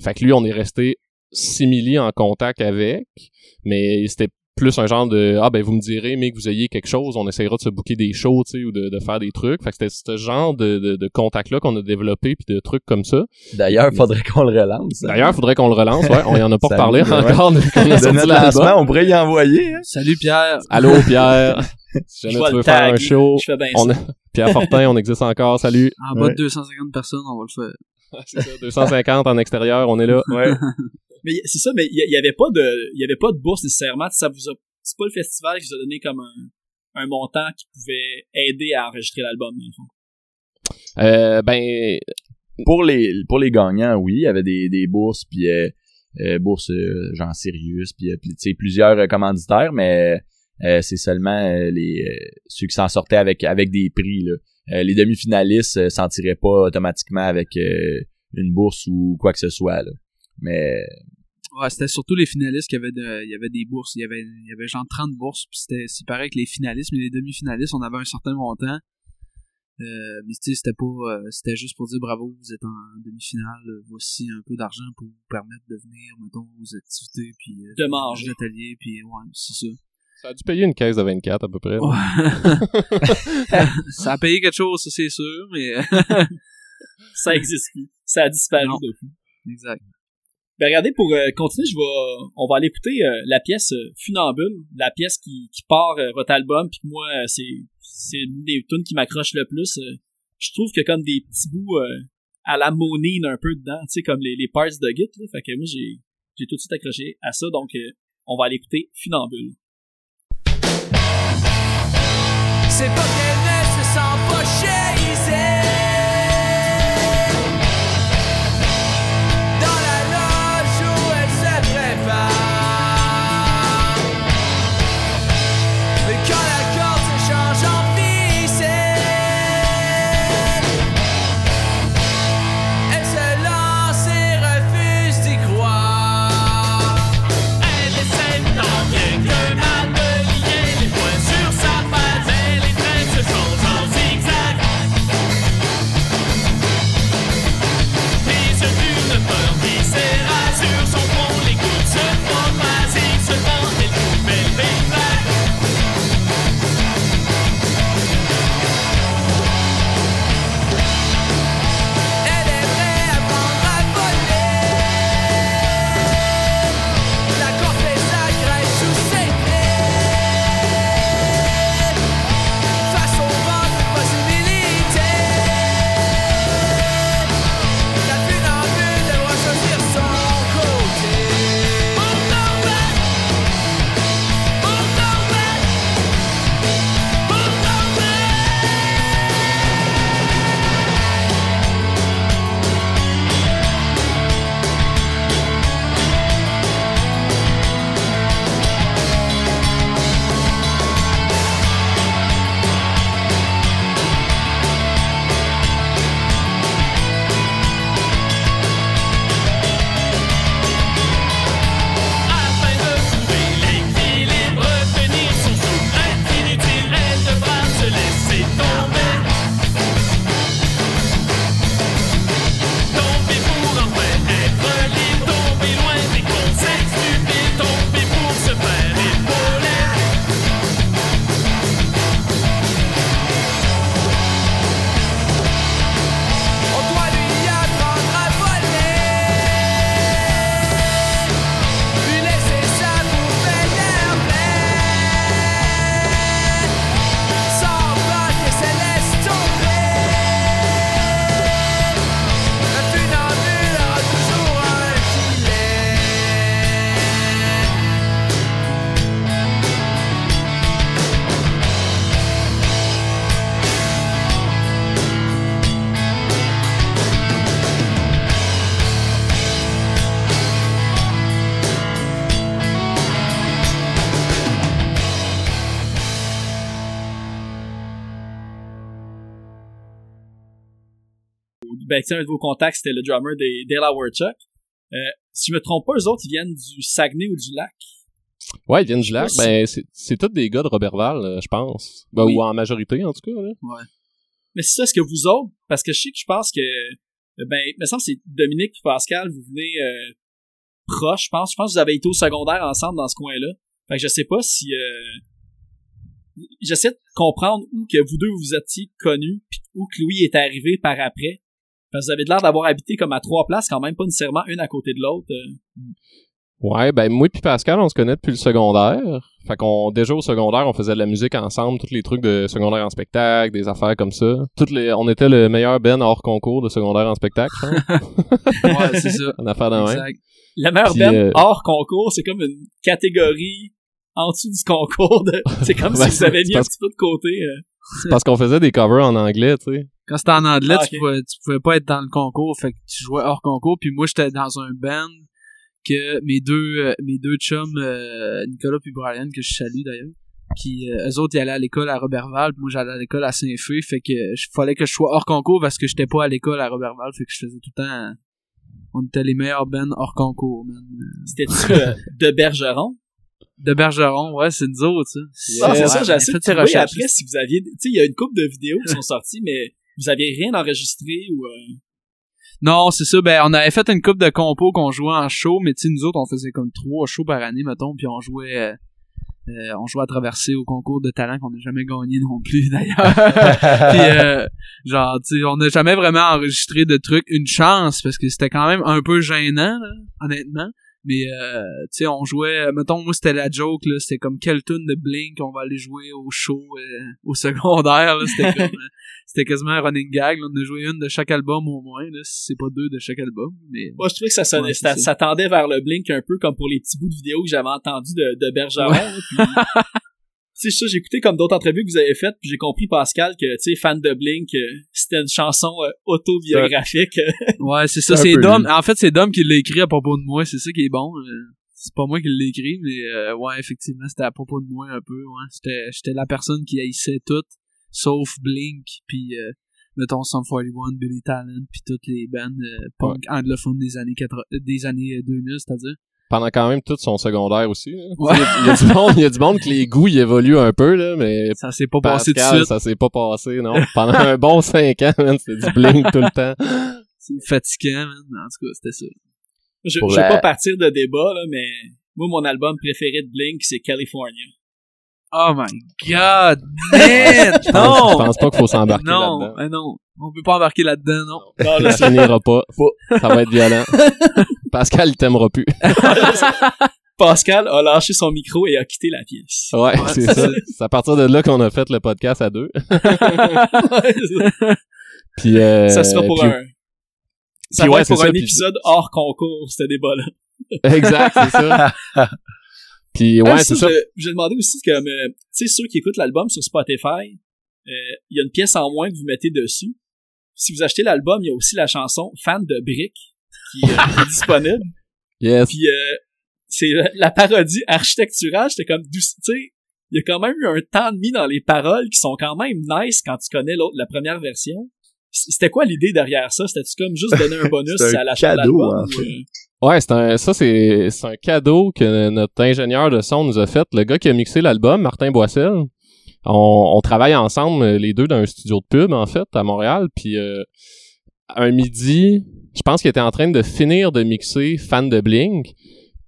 Fait que lui, on est resté simili en contact avec, mais c'était plus un genre de ah ben vous me direz mais que vous ayez quelque chose on essaiera de se booker des shows tu sais ou de, de faire des trucs fait que c'était ce genre de, de, de contact là qu'on a développé puis de trucs comme ça D'ailleurs, faudrait qu'on le relance. d'ailleurs faudrait qu'on le relance ouais on y en a pas nous- ouais. encore depuis qu'on a de notre lancement, on pourrait y envoyer. hein. Salut Pierre. allô Pierre [LAUGHS] si jamais tu veux faire un show Je fais bien on a- Pierre Fortin on existe encore salut En bas Ouais. de 250 personnes, on va le faire. [LAUGHS] C'est ça, 250 en extérieur on est là Ouais. [LAUGHS] Mais c'est ça, mais il y, y avait pas de, il y avait pas de bourse nécessairement. Ça vous a, c'est pas le festival qui vous a donné comme un, un montant qui pouvait aider à enregistrer l'album, dans le fond? euh, ben pour les pour les gagnants, oui, il y avait des, des bourses puis euh, euh, bourses euh, genre Sirius puis euh, puis, tu sais plusieurs euh, commanditaires, mais euh, c'est seulement euh, les euh, ceux qui s'en sortaient avec avec des prix là. Euh, les demi-finalistes euh, s'en tiraient pas automatiquement avec euh, une bourse ou quoi que ce soit là. Mais Ouais, c'était surtout les finalistes qui avaient de, il y avait des bourses. Il y avait, il y avait genre 30 bourses. Puis c'était, c'est pareil que les finalistes, mais les demi-finalistes, on avait un certain montant. Euh, mais tu sais, c'était pas, euh, c'était juste pour dire bravo, vous êtes en demi-finale. Voici un peu d'argent pour vous permettre de venir, mettons, aux activités, puis euh, De manger. aux ateliers, puis ouais, c'est ça. ça a dû payer une caisse de 24 à peu près. Ouais. [LAUGHS] ça a payé quelque chose, ça c'est sûr, mais Ça existe plus. Ça a disparu Non. depuis. exact. Ben regardez, pour euh, continuer, je vais, on va aller écouter euh, la pièce euh, Funambule, la pièce qui, part votre album, puis moi, c'est c'est une des tunes qui m'accroche le plus. je trouve qu'il y a comme des petits bouts à la monine un peu dedans, tu sais, comme les, les parts de Git, là. Fait que moi, j'ai j'ai tout de suite accroché à ça, donc on va aller écouter Funambule. C'est pas ben, un de vos contacts, c'était le drummer des Dale Howard Chuck. Euh, si je me trompe pas, eux autres, ils viennent du Saguenay ou du Lac. Ouais, ils viennent du lac. Ben, c'est, tous des gars de Robertval, euh, je pense. Ben, Oui. Ou en majorité, en tout cas. Là. Ouais. Mais c'est ça, est-ce que vous autres, parce que je sais que je pense que, euh, ben, il me semble que c'est Dominique et Pascal, vous venez euh, proches, je pense. Je pense que vous avez été au secondaire ensemble dans ce coin-là. Fait que je sais pas si... Euh, J'essaie de comprendre où que vous deux vous étiez connus, puis où que Louis est arrivé par après. Parce que vous avez l'air d'avoir habité comme à trois places, quand même pas nécessairement une à côté de l'autre. euh. Ouais, ben moi puis Pascal, on se connaît depuis le secondaire. Fait qu'on déjà au secondaire, on faisait de la musique ensemble, tous les trucs de secondaire en spectacle, des affaires comme ça. Toutes les, on était le meilleur ben hors concours de secondaire en spectacle, pense. [LAUGHS] Ouais, c'est ça. en affaire de même. Exact. La meilleure band euh, hors concours, c'est comme une catégorie en dessous du concours. de- C'est comme [LAUGHS] Ben, si vous avez mis un petit peu de côté. euh. C'est parce qu'on faisait des covers en anglais, tu sais. Quand c'était en anglais, Ah, tu, pouvais, tu pouvais pas être dans le concours, fait que tu jouais hors concours. Puis moi, j'étais dans un band que mes deux euh, mes deux chums, euh, Nicolas puis Brian, que je salue d'ailleurs, qui euh, eux autres ils allaient à l'école à Robertval, puis moi j'allais à l'école à Saint-Feu, fait que je fallait que je sois hors concours parce que j'étais pas à l'école à Robertval, fait que je faisais tout le temps. On était les meilleurs bands hors concours, man. C'était-tu euh, de Bergeron? De Bergeron, ouais, c'est nous autres, ça. Ah, c'est Ouais, ça, j'ai essayé de trouver après si vous aviez... Tu sais, il y a une couple de vidéos qui sont sorties, mais vous aviez rien enregistré ou... euh, Non, c'est ça. Ben, on avait fait une coupe de compos qu'on jouait en show, mais tu sais, nous autres, on faisait comme trois shows par année, mettons, puis on jouait, euh, euh, on jouait à traverser au concours de talent qu'on n'a jamais gagné non plus, d'ailleurs. [LAUGHS] puis, euh, genre, tu sais, on n'a jamais vraiment enregistré de trucs. Une chance, parce que c'était quand même un peu gênant, là, honnêtement. Mais, euh, tu sais, on jouait, euh, mettons, moi, c'était la joke, là, c'était comme quelle tune de Blink on va aller jouer au show euh, au [LAUGHS] secondaire, là, c'était comme... euh, [LAUGHS] c'était quasiment un running gag. là. On a joué une de chaque album au moins, là, si c'est pas deux de chaque album. Mais Moi, je trouvais que ça, sonnait, Ouais, ça, tendait vers le Blink un peu comme pour les petits bouts de vidéos que j'avais entendus de, de Bergeron. là, puis- Tu sais, ça, j'ai écouté comme d'autres entrevues que vous avez faites, puis j'ai compris, Pascal, que, tu sais, fan de Blink, euh, c'était une chanson euh, autobiographique. [LAUGHS] ouais, c'est ça. C'est Dom. En fait, c'est Dom qui l'a écrit à propos de moi. C'est ça qui est bon. euh, C'est pas moi qui l'ai écrit, mais euh, ouais, effectivement, c'était à propos de moi un peu. Ouais, j'étais la personne qui haïssait tout, sauf Blink, puis euh, mettons Sum 41, Billy Talent, puis toutes les bandes euh, punk anglophones des années 80, euh, des années euh, 2000, c'est-à-dire. Pendant quand même tout son secondaire aussi. Ouais. Il, y a, il y a du monde, il y a du monde que les goûts ils évoluent un peu, là, mais Ça s'est pas passé tout de suite. ça s'est pas passé, non. Pendant un bon cinq ans, man, c'était du blink tout le temps. C'est fatigant, man. En tout cas, c'était ça. Je, Pour je vais la- pas partir de débat, là, mais moi, mon album préféré de Blink, c'est California. Oh my god, [LAUGHS] man! Je pense, je non! pense pas qu'il faut s'embarquer Non, là-dedans. eh non. On peut pas embarquer là-dedans, non. Non, là, Ça finira pas. Ça va être violent. [LAUGHS] Pascal, il t'aimera plus. [LAUGHS] Pascal a lâché son micro et a quitté la pièce. Ouais, c'est ça. C'est à partir de là qu'on a fait le podcast à deux. [LAUGHS] Puis, euh, ça sera pour puis- un... Ça puis va ouais, pour c'est un ça, puis- épisode hors concours, ce débat-là. Exact, c'est ça. [LAUGHS] Puis, ouais, Ah, c'est ça, J'ai demandé aussi, comme, euh, tu sais, ceux qui écoutent l'album sur Spotify, euh, il y a une pièce en moins que vous mettez dessus. Si vous achetez l'album, il y a aussi la chanson Fan de Brick qui, euh, qui est disponible. Yes. Puis euh, c'est la- la parodie architecturale, j'étais comme, tu sais, il y a quand même eu un temps de mis dans les paroles qui sont quand même nice quand tu connais l'autre, la première version. C'était quoi l'idée derrière ça? C'était-tu comme juste donner un bonus [LAUGHS] un à de cadeau, l'album? en fait. euh, Ouais, c'est un, ça, c'est, c'est un cadeau que notre ingénieur de son nous a fait. Le gars qui a mixé l'album, Martin Boissel. On, on travaille ensemble, les deux, dans un studio de pub, en fait, à Montréal. Puis, euh, un midi, je pense qu'il était en train de finir de mixer Fan de Blink.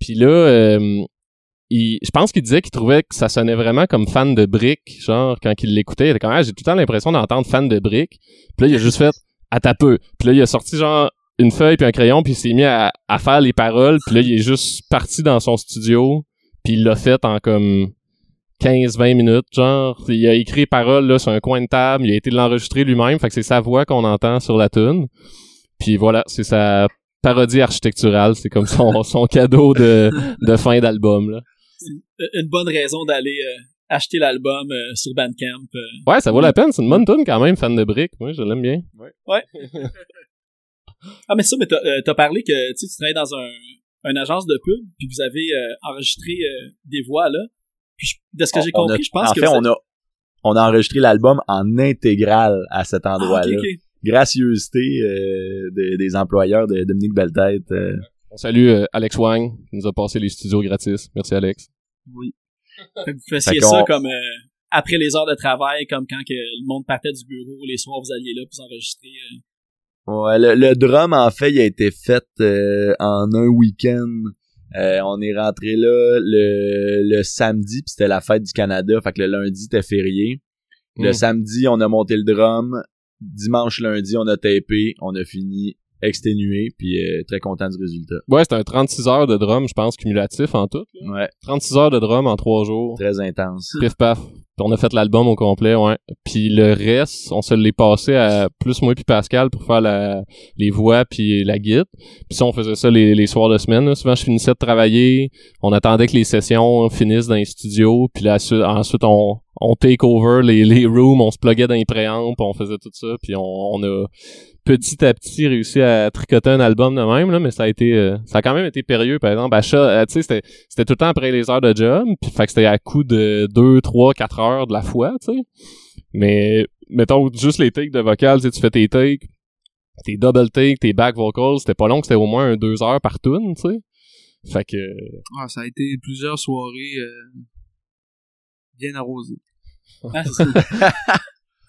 Puis là, euh, il, je pense qu'il disait qu'il trouvait que ça sonnait vraiment comme fan de Brick. Genre, quand il l'écoutait, il était comme, ah, j'ai tout le temps l'impression d'entendre fan de Brick. Puis là, il a juste fait, à ta peu. Puis là, il a sorti genre une feuille puis un crayon puis il s'est mis à, à faire les paroles puis là il est juste parti dans son studio puis il l'a fait en comme 15-20 minutes genre il a écrit les paroles là sur un coin de table il a été l'enregistrer lui-même fait que c'est sa voix qu'on entend sur la tune puis voilà c'est sa parodie architecturale c'est comme son, [LAUGHS] son cadeau de, de fin d'album là une bonne raison d'aller euh, acheter l'album euh, sur Bandcamp. euh. ouais ça vaut la peine c'est une bonne tune quand même fan de brick moi je l'aime bien [LAUGHS] Ah, mais ça, mais t'as euh, parlé que tu sais, tu travailles dans un, une agence de pub, puis vous avez euh, enregistré euh, des voix, là. Puis je- de ce que j'ai a- compris, je pense en que fait, on a, on a enregistré l'album en intégral à cet Ah, endroit-là. ok. gracieuseté euh, de- des employeurs de Dominique Belletête. euh. On salue euh, Alex Wang, qui nous a passé les studios gratis. Merci Alex. Oui. Fait que vous qu'on- ça comme euh, après les heures de travail, comme quand que le monde partait du bureau, les soirs vous alliez là pour vous enregistrer. euh. Ouais, le, le drum, en fait, il a été fait euh, en un week-end. Euh, on est rentré là le, le samedi, puis c'était la fête du Canada. Fait que le lundi, c'était férié. Le Mm. samedi, on a monté le drum. Dimanche, lundi, on a tapé. On a fini exténué, puis euh, très content du résultat. Ouais, c'était un 36 heures de drum, je pense, cumulatif en tout. là. Ouais, 36 heures de drum en trois jours. très intense. Pif paf. Puis on a fait l'album au complet, ouais. Puis le reste, on se l'est passé à plus moi puis Pascal pour faire la, les voix puis la guide. Puis ça, on faisait ça les, les soirs de semaine. là. Souvent, je finissais de travailler. On attendait que les sessions finissent dans les studios. Puis là, su- ensuite, on, on take over les, les rooms. On se pluguait dans les préampes. On faisait tout ça. Puis on, on a petit à petit réussi à tricoter un album de même. Là, mais ça a été... euh, ça a quand même été périlleux. Par exemple, achat, euh, tu sais, c'était c'était tout le temps après les heures de job, puis fait que c'était à coup de 2, 3, 4 heures de la fois, tu sais. Mais mettons juste les takes de vocal, tu sais, tu fais tes takes, tes double takes, tes back vocals, c'était pas long, c'était au moins un 2 heures par tune, tu sais. Fait que Ah, ça a été plusieurs soirées euh, bien arrosées. [LAUGHS]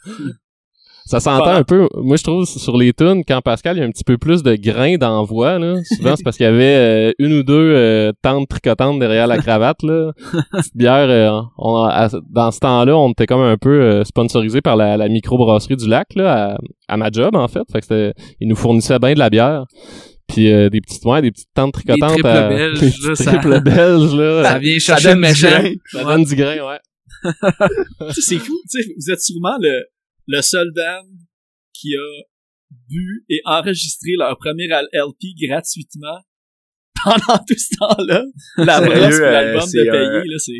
[LAUGHS] Ça. s'entend Voilà. un peu. Moi je trouve sur les tunes quand Pascal il y a un petit peu plus de grain d'envoi là, souvent c'est parce qu'il y avait euh, une ou deux euh, tantes tricotantes derrière la cravate là. Petite bière euh, on a- à- dans ce temps-là, on était comme un peu euh, sponsorisé par la, la microbrasserie du lac là à, à ma job en fait, fait que c'était ils nous fournissaient bien de la bière. Puis euh, des petites ouais, des petites tantes tricotantes triples à- belges, des là, ça- belges là. [LAUGHS] Ça vient Ça chercher donne le du méchant. grain. Ça donne du grain, ouais. Tu sais, [LAUGHS] c'est fou, tu sais, vous êtes sûrement le, le seul band qui a bu et enregistré leur premier al- LP gratuitement [LAUGHS] pendant tout ce temps-là. La brosse pour euh, l'album de un- payer, là, c'est...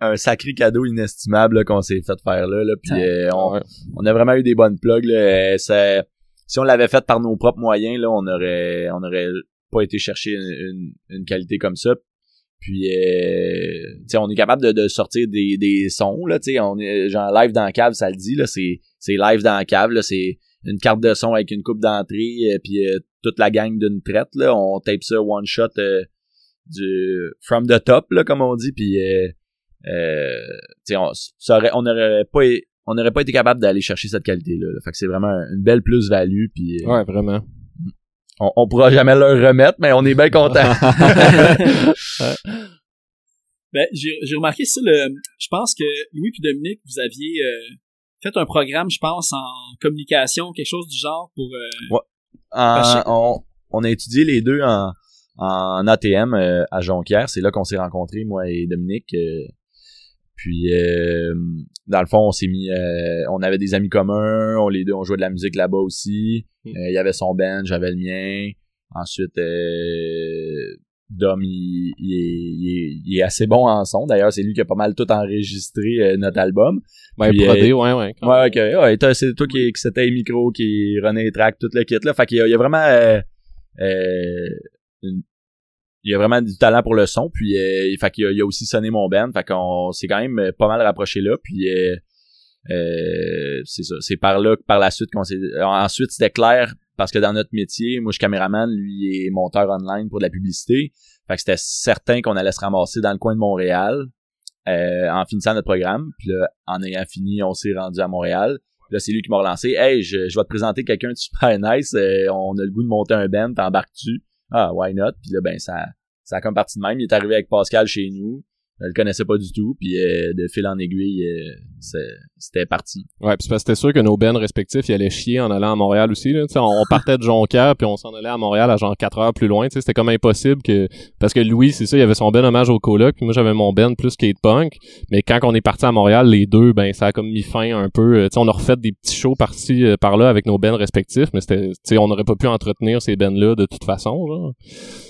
un sacré cadeau inestimable là, qu'on s'est fait faire là, là puis euh, on, a vraiment eu des bonnes plugs là. Euh, ça- si on l'avait fait par nos propres moyens là on aurait on aurait pas été chercher une, une, une qualité comme ça puis euh, tu sais on est capable de, de sortir des, des sons là tu sais on est genre live dans la cave ça le dit là c'est c'est live dans la cave là c'est une carte de son avec une coupe d'entrée euh, puis euh, toute la gang d'une traite là on tape ça one shot euh, du from the top là comme on dit puis euh, tu sais, on, ça aurait- on n'aurait pas on n'aurait pas été capable d'aller chercher cette qualité là, fait que c'est vraiment une belle plus value puis Ouais, vraiment. On, on pourra jamais leur remettre mais on est bien content [LAUGHS] [LAUGHS] Ben, j'ai j'ai remarqué ça, le, je pense que Louis puis Dominique, vous aviez euh, fait un programme, je pense, en communication, quelque chose du genre pour... euh, que- on, on a étudié les deux en, en ATM euh, à Jonquière. C'est là qu'on s'est rencontrés, moi et Dominique. Puis, euh, dans le fond, on s'est mis... euh, on avait des amis communs. On, les deux, on jouait de la musique là-bas aussi. Mm. Euh, Il y avait son band, j'avais le mien. Ensuite, euh, Dom, il, il est, il, est, il est assez bon en son. D'ailleurs, c'est lui qui a pas mal tout enregistré euh, notre album. Ouais, Puis, brodé, euh, ouais, ouais. Ouais, ok. Ouais, toi, c'est toi qui, qui micros, qui renait les tracks, tout le kit, là. Fait qu'il y y a vraiment, une- il a vraiment du talent pour le son, puis, euh, fait qu'il a, il a aussi sonné mon band, fait qu'on s'est quand même euh, pas mal rapproché là, puis, euh, euh, c'est ça. C'est par là que par la suite qu'on s'est, ensuite c'était clair, parce que dans notre métier, moi je suis caméraman, lui est monteur online pour de la publicité, fait que c'était certain qu'on allait se ramasser dans le coin de Montréal, euh, en finissant notre programme. Puis là, en ayant fini, on s'est rendu à Montréal. Là, c'est lui qui m'a relancé. Hey, je, je vais te présenter quelqu'un de super nice. Euh, on a le goût de monter un band, t'embarques-tu? Ah, why not? Puis là, ben, ça, ça a comme parti de même. Il est arrivé avec Pascal chez nous. Je le connaissais pas du tout. Puis euh, de fil en aiguille, euh, c'est- c'était parti. Ouais, puis c'est parce que c'était sûr que nos bands respectifs, ils allaient chier en allant à Montréal aussi. Là. Tu sais, On, on partait de Jonquière, puis on s'en allait à Montréal à genre 4 heures plus loin. Tu sais, C'était comme impossible que... Parce que Louis, c'est ça, il avait son band hommage au coloc, puis moi j'avais mon band plus skate-punk. Mais quand on est parti à Montréal, les deux, ben ça a comme mis fin un peu. Euh, Tu sais, on a refait des petits shows par-ci, euh, par-là avec nos bands respectifs, mais c'était... Tu sais, on n'aurait pas pu entretenir ces bands-là de toute façon. Genre.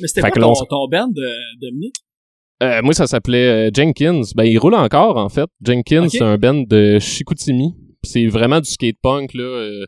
Mais c'était quoi là, ton, on ton band, de, Dominique? Euh, moi, ça s'appelait euh, Jenkins. Ben, il roule encore, en fait. Jenkins, c'est un band de Chicoutimi. C'est vraiment du skate punk, là. euh,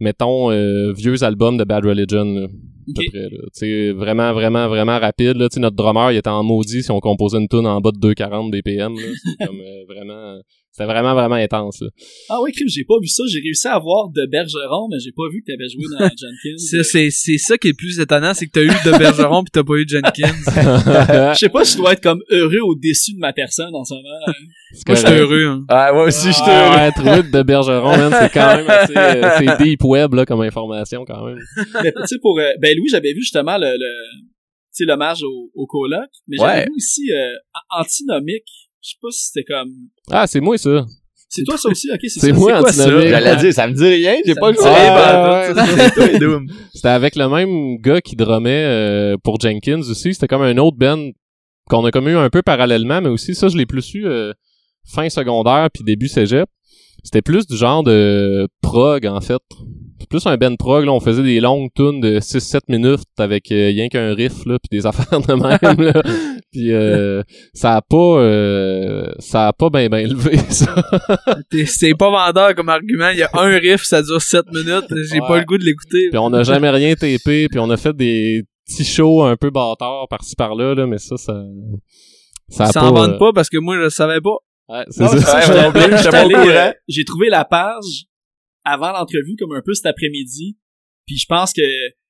mettons, euh, vieux album de Bad Religion, là, à peu près. là. Vraiment, vraiment, vraiment rapide. Là. Notre drummer, il était en maudit si on composait une tune en bas de 240 BPM. là. C'est [LAUGHS] comme euh, vraiment... C'était vraiment, vraiment intense, là. Ah ouais, crime, j'ai pas vu ça. J'ai réussi à voir de Bergeron, mais j'ai pas vu que t'avais joué dans [LAUGHS] Jenkins. C'est, c'est, c'est ça qui est le plus étonnant, c'est que t'as eu de Bergeron pis t'as pas eu de Jenkins. Je sais pas si je dois être comme heureux ou déçu de ma personne en ce moment. hein. C'est Moi, j'étais correct. heureux, hein. Ah, moi aussi, j'étais Ah, heureux. ouais, trouver de Bergeron, man, c'est quand même assez, euh, [LAUGHS] c'est deep web, là, comme information, quand même. mais tu sais, pour, euh, ben Louis, j'avais vu justement le, le tu sais, l'hommage au, au coloc, mais j'avais Ouais. vu aussi, euh, antinomique. Je sais pas si c'était comme, Ah, c'est moi, ça. c'est toi ça aussi? Ok, c'est moi, quoi ça? Antinomique. J'allais dire, ça me dit rien, j'ai pas rien, Ah. [LAUGHS] C'était avec le même gars qui drummait euh, pour Jenkins aussi. C'était comme un autre band qu'on a comme eu un peu parallèlement, mais aussi ça, je l'ai plus su euh, fin secondaire puis début cégep. C'était plus du genre de prog, en fait. Plus un band prog, là. On faisait des longues tunes de 6-7 minutes avec euh, rien qu'un riff, là, puis des [LAUGHS] affaires de même, là. [LAUGHS] Puis euh, ça a pas... euh, ça a pas bien ben levé, [LAUGHS] ça. T'es- C'est pas vendeur comme argument. Il y a un riff, ça dure 7 minutes. J'ai Ouais. pas le goût de l'écouter. Puis on n'a jamais rien tapé, puis on a fait des petits shows un peu bâtards par-ci par-là, là, mais ça, ça... Ça a s'en pas, vendent euh, pas parce que moi, je le savais pas. Ouais, c'est ça. euh, J'ai trouvé la page avant l'entrevue comme un peu cet après-midi. Puis je pense que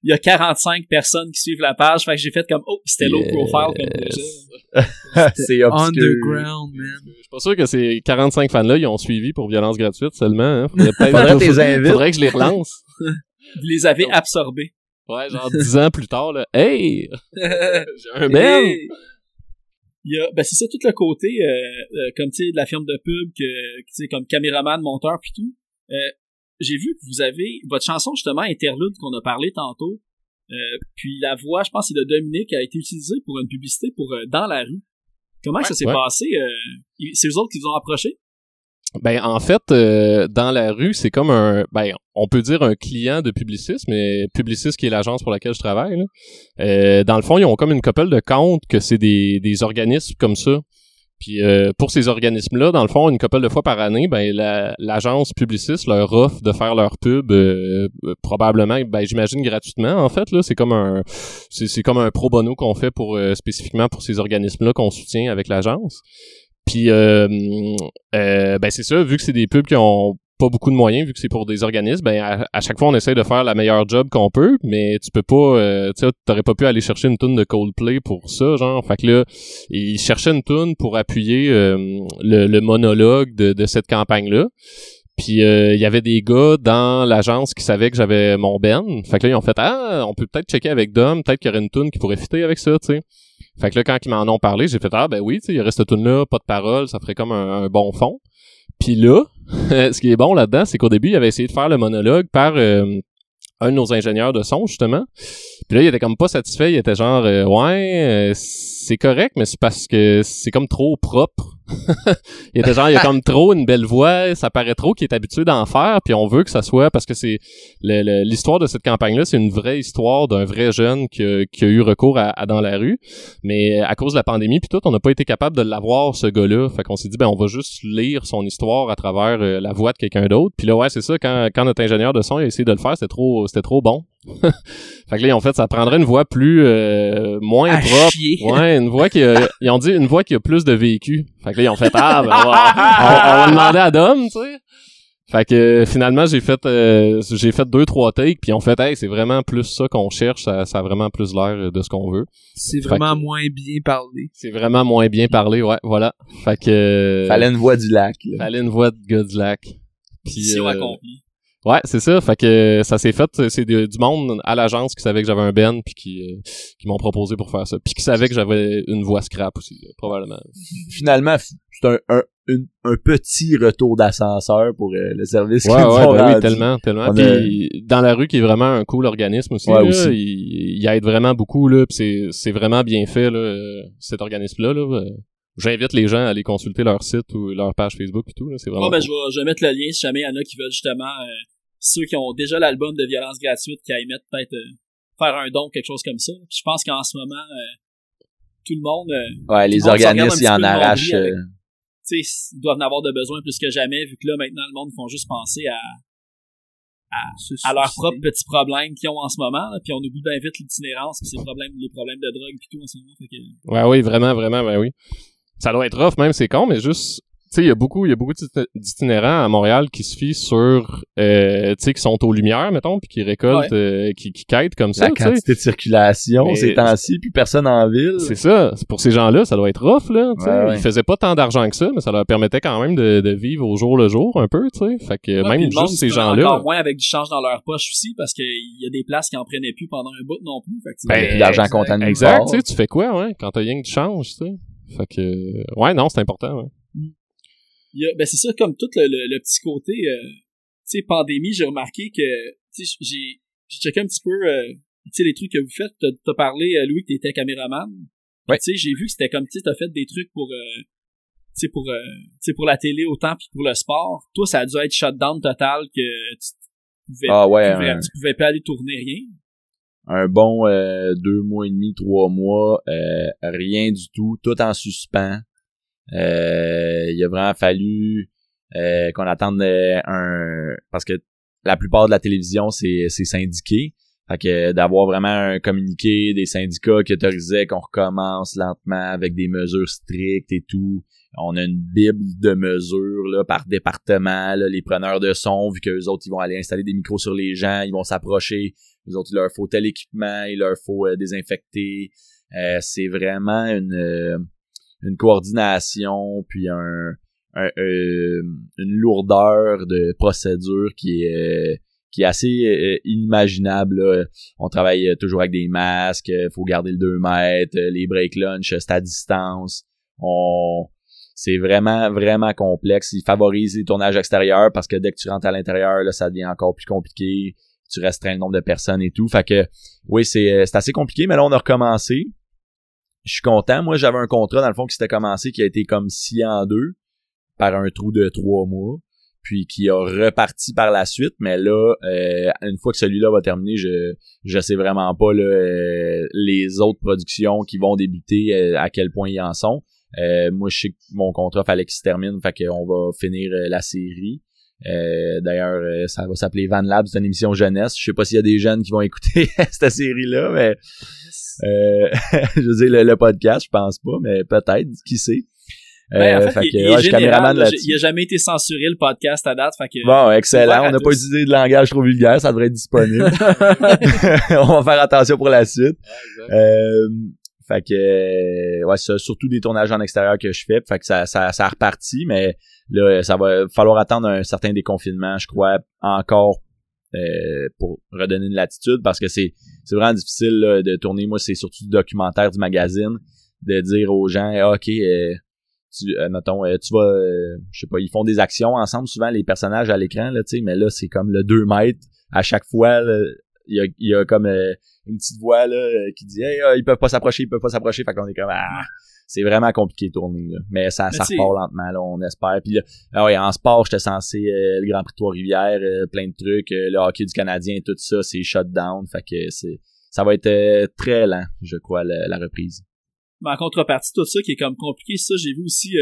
il y a 45 personnes qui suivent la page. Fait que j'ai fait comme oh, c'était low profile comme projet. [LAUGHS] C'est. Underground, man. Je suis pas sûr que ces 45 fans-là, ils ont suivi pour violence gratuite seulement. Hein. Faudrait, [LAUGHS] que. Faudrait je les relance. [LAUGHS] Vous les avez absorbés. Ouais, genre 10 ans plus tard, là. Hey! J'ai un! Hey! Il y a, ben c'est ça tout le côté euh, euh, comme tu sais de la firme de pub que tu sais comme caméraman, monteur puis tout. Euh, j'ai vu que vous avez votre chanson justement interlude qu'on a parlé tantôt. Euh, puis la voix, je pense c'est de Dominique a été utilisée pour une publicité pour euh, dans la rue. Comment ça s'est Ouais. passé euh, C'est eux autres qui vous ont approché? Ben, en fait, euh, dans la rue, c'est comme un, ben, on peut dire un client de Publicis, mais Publicis qui est l'agence pour laquelle je travaille, là. Euh, dans le fond, ils ont comme une couple de comptes que c'est des, des organismes comme ça. Puis euh, pour ces organismes-là, dans le fond, une couple de fois par année, ben la- l'agence Publicis leur offre de faire leur pub euh, euh, probablement, ben j'imagine gratuitement en fait là. C'est comme un, c'est comme un pro bono qu'on fait pour euh, spécifiquement pour ces organismes-là qu'on soutient avec l'agence. Puis euh, ben c'est ça, vu que c'est des pubs qui ont pas beaucoup de moyens, vu que c'est pour des organismes, ben à, chaque fois on essaie de faire la meilleure job qu'on peut, mais tu peux pas, euh, tu t'aurais pas pu aller chercher une tune de Coldplay pour ça, genre. Fait que là, ils cherchaient une tune pour appuyer euh, le, le monologue de, de cette campagne-là. Puis euh, il y avait des gars dans l'agence qui savaient que j'avais mon Ben. Fait que là, ils ont fait Ah, on peut peut-être checker avec Dom, peut-être qu'il y aurait une tune qui pourrait fitter avec ça, tu sais. Fait que là, quand ils m'en ont parlé, j'ai fait Ah ben oui, tu sais, il aurait cette tune-là, pas de parole, ça ferait comme un bon fond. Puis là, [LAUGHS] ce qui est bon là-dedans, c'est qu'au début, il avait essayé de faire le monologue par euh, un de nos ingénieurs de son, justement. Puis là, il était comme pas satisfait, il était genre euh, Ouais, euh, c'est correct, mais c'est parce que c'est comme trop propre. [LAUGHS] il était genre, il a comme trop une belle voix, ça paraît trop qu'il est habitué d'en faire, puis on veut que ça soit, parce que c'est l'histoire de cette campagne-là, c'est une vraie histoire d'un vrai jeune qui a, eu recours à, à Dans la rue, mais à cause de la pandémie puis tout, on n'a pas été capable de l'avoir, ce gars-là, fait qu'on s'est dit, ben on va juste lire son histoire à travers euh, la voix de quelqu'un d'autre, puis là, ouais, c'est ça, quand, quand notre ingénieur de son a essayé de le faire, c'était trop, c'était trop bon. [LAUGHS] fait que là, ils ont fait, ça prendrait une voix plus, euh, moins À propre. chier. Ouais, une voix qui a, [LAUGHS] ils ont dit une voix qui a plus de vécu. Fait que là, ils ont fait, ah, ben, on va, [LAUGHS] on, on va demander à Dom, tu sais. Fait que euh, finalement j'ai fait euh, j'ai fait deux trois takes puis on fait hey c'est vraiment plus ça qu'on cherche ça, ça a vraiment plus l'air de ce qu'on veut C'est vraiment que- moins bien parlé. c'est vraiment moins bien parlé ouais voilà fait que euh, Fallait une voix du lac. là. fallait une voix de gars du lac puis Mission euh, accomplie. Ouais c'est ça fait que ça s'est fait c'est du monde à l'agence qui savait que j'avais un ben puis qui euh, qui m'ont proposé pour faire ça puis qui savait que j'avais une voix scrap aussi là, probablement [LAUGHS] Finalement, c'est un, un, un petit retour d'ascenseur pour euh, le service Ouais, ouais, ben oui, tellement, tellement. Puis dans la rue, qui est vraiment un cool organisme aussi, Ouais, là, aussi. Il, il aide vraiment beaucoup là, c'est c'est vraiment bien fait là, euh, cet organisme-là. Là, Euh, J'invite les gens à aller consulter leur site ou leur page Facebook et tout. là, C'est vraiment. Ouais, ben, cool. je, vais, je vais mettre le lien si jamais il y en a qui veulent justement euh, ceux qui ont déjà l'album de violence gratuite qui aillent mettre peut-être euh, faire un don quelque chose comme ça. Puis je pense qu'en ce moment euh, tout le monde euh, Ouais, les organismes, ils en arrachent. euh, tu sais, ils doivent en avoir de besoin plus que jamais, vu que là, maintenant, le monde font juste penser à, à leurs propres petits problèmes qu'ils ont en ce moment, là, puis on oublie bien vite l'itinérance, puis ces problèmes, les problèmes de drogue, puis tout en ce moment. Fait que, Ouais, oui, vraiment, vraiment, ben oui. Ça doit être rough, même, c'est con, mais juste sais, il y a beaucoup, il y a beaucoup d'iti- d'itinérants à Montréal qui se fient sur, euh, tu sais, qui sont aux lumières, mettons, puis qui récoltent, euh, qui, qui quittent comme ça, La tu sais. quantité de circulation, Mais- ces temps-ci, puis personne en ville. C'est ça. Pour ces gens-là, ça doit être rough, là. tu sais. Ouais, ouais. Ils faisaient pas tant d'argent que ça, mais ça leur permettait quand même de, de vivre au jour le jour, un peu, tu sais. Fait que même juste ces gens-là. Encore moins avec du change dans leur poche aussi, parce qu'il y a des places qui en prenaient plus pendant un bout non plus. Fait que, Ben, puis l'argent nulle Exact, tu sais, tu fais quoi, ouais, quand t'as rien que du change, tu sais? Fait que, ouais, non, c'est important, ouais. il y a- ben c'est ça, comme tout le, le, le petit côté, euh, tu sais, pandémie, j'ai remarqué que, tu sais, j'ai, j'ai checké un petit peu, euh, tu sais, les trucs que vous faites. T'as, t'as parlé, euh, Louis, que t'étais caméraman. Ouais. Tu sais, j'ai vu que c'était comme, tu sais, t'as fait des trucs pour, euh, tu sais, pour, euh, tu sais, pour la télé autant puis pour le sport. Toi, ça a dû être shutdown total que tu pouvais, Ah ouais, tu pouvais, tu pouvais pas aller tourner rien. Un bon euh, deux mois et demi, trois mois, euh, rien du tout, tout en suspens. Euh, il a vraiment fallu euh, qu'on attende euh, un parce que la plupart de la télévision c'est c'est syndiqué. Fait que d'avoir vraiment un communiqué des syndicats qui autorisaient qu'on recommence lentement avec des mesures strictes et tout. On a une bible de mesures là, par département. Là, les preneurs de son, vu qu'eux autres, ils vont aller installer des micros sur les gens, ils vont s'approcher. Les autres, il leur faut tel équipement, il leur faut euh, désinfecter. Euh, c'est vraiment une, euh, une coordination, puis un, euh, une lourdeur de procédure qui est qui est assez inimaginable. là. On travaille toujours avec des masques, euh, faut garder le 2 mètres, les break lunch, c'est à distance. On c'est vraiment vraiment complexe. Il favorise les tournages extérieurs parce que dès que tu rentres à l'intérieur, là, ça devient encore plus compliqué. Tu restreins le nombre de personnes et tout. Fait que oui, c'est euh, c'est assez compliqué, mais là on a recommencé. Je suis content. Moi, j'avais un contrat dans le fond qui s'était commencé qui a été comme scié en deux par un trou de trois mois puis qui a reparti par la suite. Mais là, euh, une fois que celui-là va terminer, je je sais vraiment pas là, euh, les autres productions qui vont débuter euh, à quel point ils en sont. Euh, moi, je sais que mon contrat fallait qu'il se termine, fait qu'on va finir la série. Euh, D'ailleurs, euh, ça va s'appeler Van Lab, c'est une émission jeunesse. Je sais pas s'il y a des jeunes qui vont écouter [LAUGHS] cette série-là, mais euh, [LAUGHS] je veux dire le, le podcast, je pense pas, mais peut-être, qui sait. Ben, en Euh, fait, il, que, il ouais, est je suis général, caméraman là, là-dessus. il a jamais été censuré le podcast à date, fait que Bon, excellent. On n'a pas utilisé de langage trop vulgaire, ça devrait être disponible. [LAUGHS] On va faire attention pour la suite. Fait que euh, ouais, c'est surtout des tournages en extérieur que je fais, fait que ça ça ça a reparti, mais là ça va falloir attendre un certain déconfinement, je crois, encore euh, pour redonner une latitude parce que c'est c'est vraiment difficile là, de tourner. Moi, c'est surtout du documentaire du magazine de dire aux gens, Ah, ok, euh, tu, euh, mettons, euh, tu vas, euh, je sais pas, ils font des actions ensemble, souvent les personnages à l'écran, là, tu sais, mais là, c'est comme le 2 mètres à chaque fois, là, il y a, il y a comme euh, une petite voix là euh, qui dit hey, ah, ils peuvent pas s'approcher, ils peuvent pas s'approcher, fait qu'on est comme ah, c'est vraiment compliqué de tourner là. Mais ça, Mais ça repart lentement là, on espère. Puis là, ah ouais, en sport, j'étais censé euh, le Grand Prix de Trois-Rivières, plein de trucs, le hockey du Canadien, tout ça, c'est shut down, fait que c'est ça va être très lent, je crois, la, la reprise. Mais en contrepartie, tout ça qui est comme compliqué, ça, j'ai vu aussi,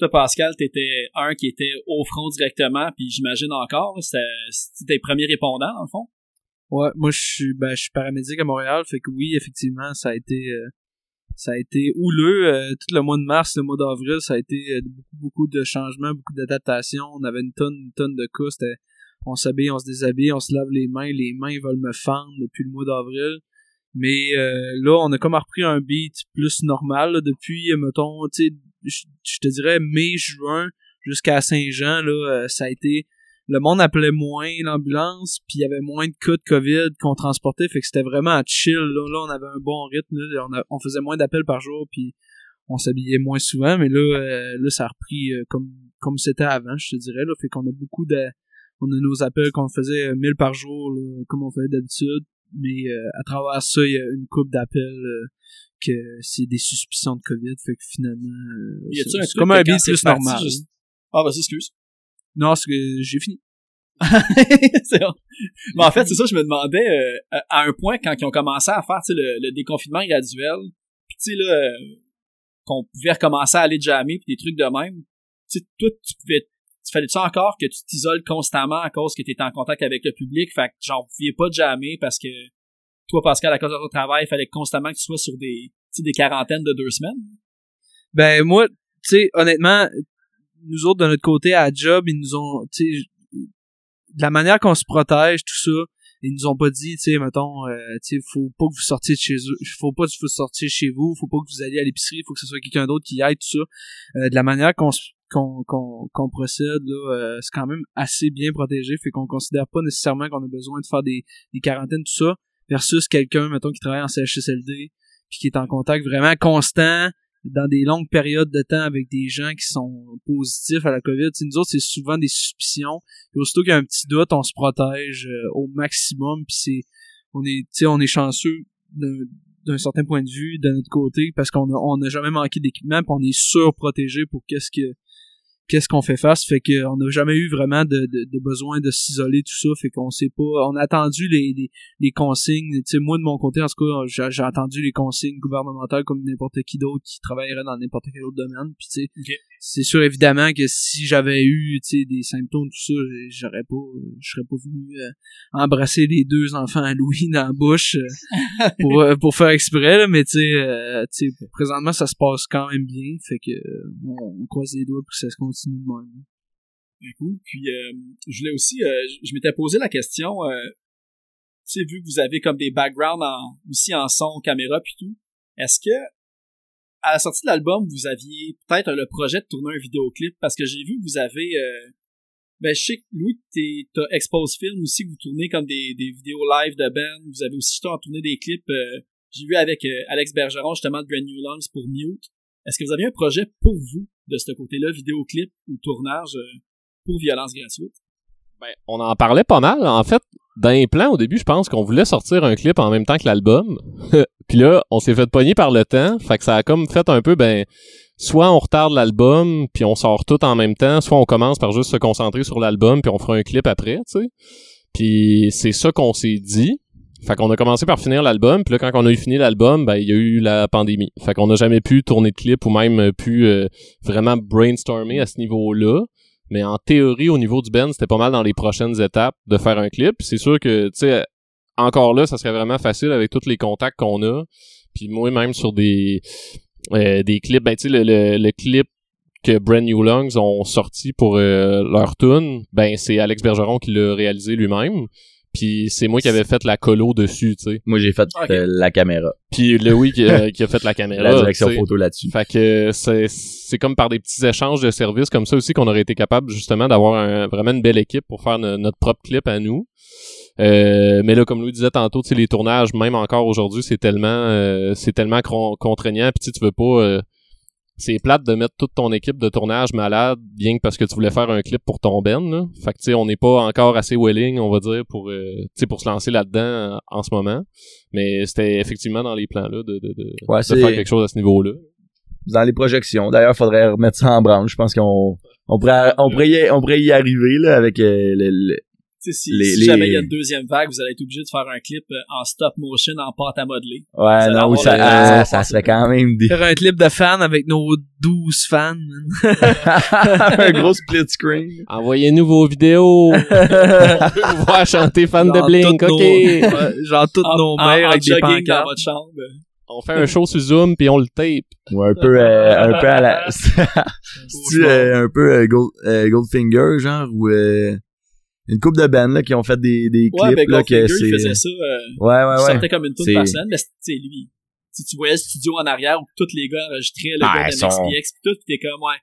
toi, Pascal, t'étais un qui était au front directement, puis j'imagine encore, c'était tes premiers répondants, en fond. Ouais, moi je suis ben je suis paramédic à Montréal, fait que oui, effectivement, ça a été euh, ça a été houleux euh, tout le mois de mars, le mois d'avril, ça a été euh, beaucoup beaucoup de changements, beaucoup d'adaptations, on avait une tonne une tonne de cas, on s'habille, on se déshabille, on se lave les mains, les mains veulent me fendre depuis le mois d'avril. Mais euh, là, on a comme repris un beat plus normal là, depuis, mettons, tu sais, je je te dirais mai, juin jusqu'à Saint-Jean, là, euh, ça a été le monde appelait moins l'ambulance, puis il y avait moins de cas de COVID qu'on transportait, fait que c'était vraiment chill. Là, là on avait un bon rythme, là, on, a- on faisait moins d'appels par jour, puis on s'habillait moins souvent, mais là, euh, là ça a repris euh, comme comme c'était avant, je te dirais. Là, fait qu'on a beaucoup de, on a nos appels qu'on faisait euh, 1000 par jour, là, comme on faisait d'habitude, mais euh, à travers ça, il y a une coupe d'appels euh, que c'est des suspicions de COVID, fait que finalement, euh, c'est comme un c'est plus parti, normal. juste- Ah, vas-y, excuse. Non, c'est que j'ai fini. [LAUGHS] Bon. Mais en fait, c'est ça, je me demandais, euh, à un point, quand ils ont commencé à faire le, le déconfinement graduel, puis tu sais, là, euh, qu'on pouvait recommencer à aller jammer, puis des trucs de même, tu sais, toi, tu pouvais, tu fallait-tu encore que tu t'isoles constamment à cause que tu étais en contact avec le public, fait que genre, vous pouviez pas jammer parce que toi, Pascal, à cause de ton travail, il fallait constamment que tu sois sur des, tu sais, des quarantaines de deux semaines. Ben moi, tu sais, honnêtement, nous autres, de notre côté, à job, ils nous ont, tu sais, de la manière qu'on se protège, tout ça, ils nous ont pas dit, tu sais, mettons, euh, tu sais, faut pas que vous sortiez de chez eux, faut pas que vous sortiez chez vous, faut pas que vous alliez à l'épicerie, faut que ce soit quelqu'un d'autre qui y aille, tout ça. Euh, de la manière qu'on qu'on qu'on procède là euh, c'est quand même assez bien protégé fait qu'on considère pas nécessairement qu'on a besoin de faire des, des quarantaines tout ça versus quelqu'un mettons qui travaille en CHSLD puis qui est en contact vraiment constant dans des longues périodes de temps avec des gens qui sont positifs à la COVID. Tu sais, nous autres, c'est souvent des suspicions. Puis aussitôt qu'il y a un petit doute, on se protège euh, au maximum. Puis on est, on est chanceux d'un, certain point de vue de notre côté parce qu'on a, on n'a jamais manqué d'équipement. Puis on est surprotégé pour qu'est-ce que qu'est-ce qu'on fait face. Fait que on n'a jamais eu vraiment de, de, de besoin de s'isoler tout ça. Fait qu'on sait pas. On a attendu les, les, les consignes. Tu sais moi de mon côté en tout cas j'ai, attendu les consignes gouvernementales comme n'importe qui d'autre qui travaillerait dans n'importe quel autre domaine. Puis tu sais c'est sûr évidemment que si j'avais eu tu sais des symptômes tout ça j'aurais pas je serais pas venu euh, embrasser les deux enfants à Louis dans la bouche euh, [LAUGHS] pour euh, pour faire exprès là. Mais tu sais tu sais présentement ça se passe quand même bien. Fait que euh, on, on croise les doigts pour que ça se continue de même Bien cool. Puis euh, je voulais aussi, euh, je- m'étais posé la question, euh, tu sais, vu que vous avez comme des backgrounds en, aussi en son, caméra puis tout, est-ce que à la sortie de l'album, vous aviez peut-être le projet de tourner un vidéoclip? Parce que j'ai vu que vous avez, ben je sais que Louis, t'as Expose Film aussi, que vous tournez comme des, des vidéos live de band. Vous avez aussi en tourné des clips. j'ai vu avec Alex Bergeron justement de Brand New Lungs pour Mute. Est-ce que vous avez un projet pour vous? De ce côté-là, vidéoclip ou tournage euh, pour violence gratuite? Ben, on en parlait pas mal. En fait, dans les plans, au début, je pense qu'on voulait sortir un clip en même temps que l'album. [LAUGHS] Puis là, on s'est fait pogner par le temps. Fait que ça a comme fait un peu, ben, soit on retarde l'album, puis on sort tout en même temps, soit on commence par juste se concentrer sur l'album, puis on fera un clip après, tu sais. Puis c'est ça qu'on s'est dit. Fait qu'on a commencé par finir l'album, puis là, quand on a eu fini l'album, ben, il y a eu la pandémie. Fait qu'on n'a jamais pu tourner de clip ou même euh, pu euh, vraiment brainstormer à ce niveau-là. Mais en théorie, au niveau du band, c'était pas mal dans les prochaines étapes de faire un clip. C'est sûr que, tu sais, encore là, ça serait vraiment facile avec tous les contacts qu'on a. Puis moi, même sur des euh, des clips, ben tu sais, le, le, le clip que Brand New Lungs ont sorti pour euh, leur tune, ben c'est Alex Bergeron qui l'a réalisé lui-même. Puis c'est moi qui avais fait la colo dessus, tu sais. Moi, j'ai fait euh, la caméra. Puis Louis qui, a- [LAUGHS] qui a fait la caméra. La direction photo là-dessus. Fait que c'est c'est comme par des petits échanges de services comme ça aussi qu'on aurait été capable justement d'avoir un- vraiment une belle équipe pour faire no- notre propre clip à nous. Euh, mais là, comme Louis disait tantôt, tu sais, les tournages, même encore aujourd'hui, c'est tellement euh, c'est tellement contraignant. Puis tu sais, tu veux pas. C'est plate de mettre toute ton équipe de tournage malade, bien que parce que tu voulais faire un clip pour ton Ben. Là. Fait que tu sais, on n'est pas encore assez willing, on va dire, pour euh, tu sais, pour se lancer là-dedans euh, en ce moment. Mais c'était effectivement dans les plans là de, de, de, Ouais, de faire quelque chose à ce niveau-là. Dans les projections. D'ailleurs, faudrait remettre ça en branche. Je pense qu'on on pourrait, on pourrait, y, on pourrait y arriver là, avec euh, le, le- si, Les- si les- jamais il y a une deuxième vague, vous allez être obligé de faire un clip euh, en stop motion, en pâte à modeler. Ouais, non, ça, le- ah, ça serait quand même des... faire un clip de fans avec nos 12 fans [LAUGHS] un gros split screen. [LAUGHS] Envoyez-nous vos vidéos. [LAUGHS] on vous voir chanter fan de Blink, ok. nos- ouais, genre toutes nos en- mères en avec des jogging dans pancartes votre chambre. On fait un show sur Zoom puis on le tape. Ou un peu, euh, un peu à la... C'est euh, un peu euh, Gold, euh, Goldfinger, genre, ou euh, une couple de bands là, qui ont fait des, des Ouais, clips ben là, que c'est... il faisait ça. Euh, Ouais, ouais, il ouais. sortait comme une par semaine, mais c'est- tu sais, lui, si tu voyais le studio en arrière où tous les gars enregistraient le Ah, gars ils de sont- MXPX pis tout, pis t'es comme, ouais,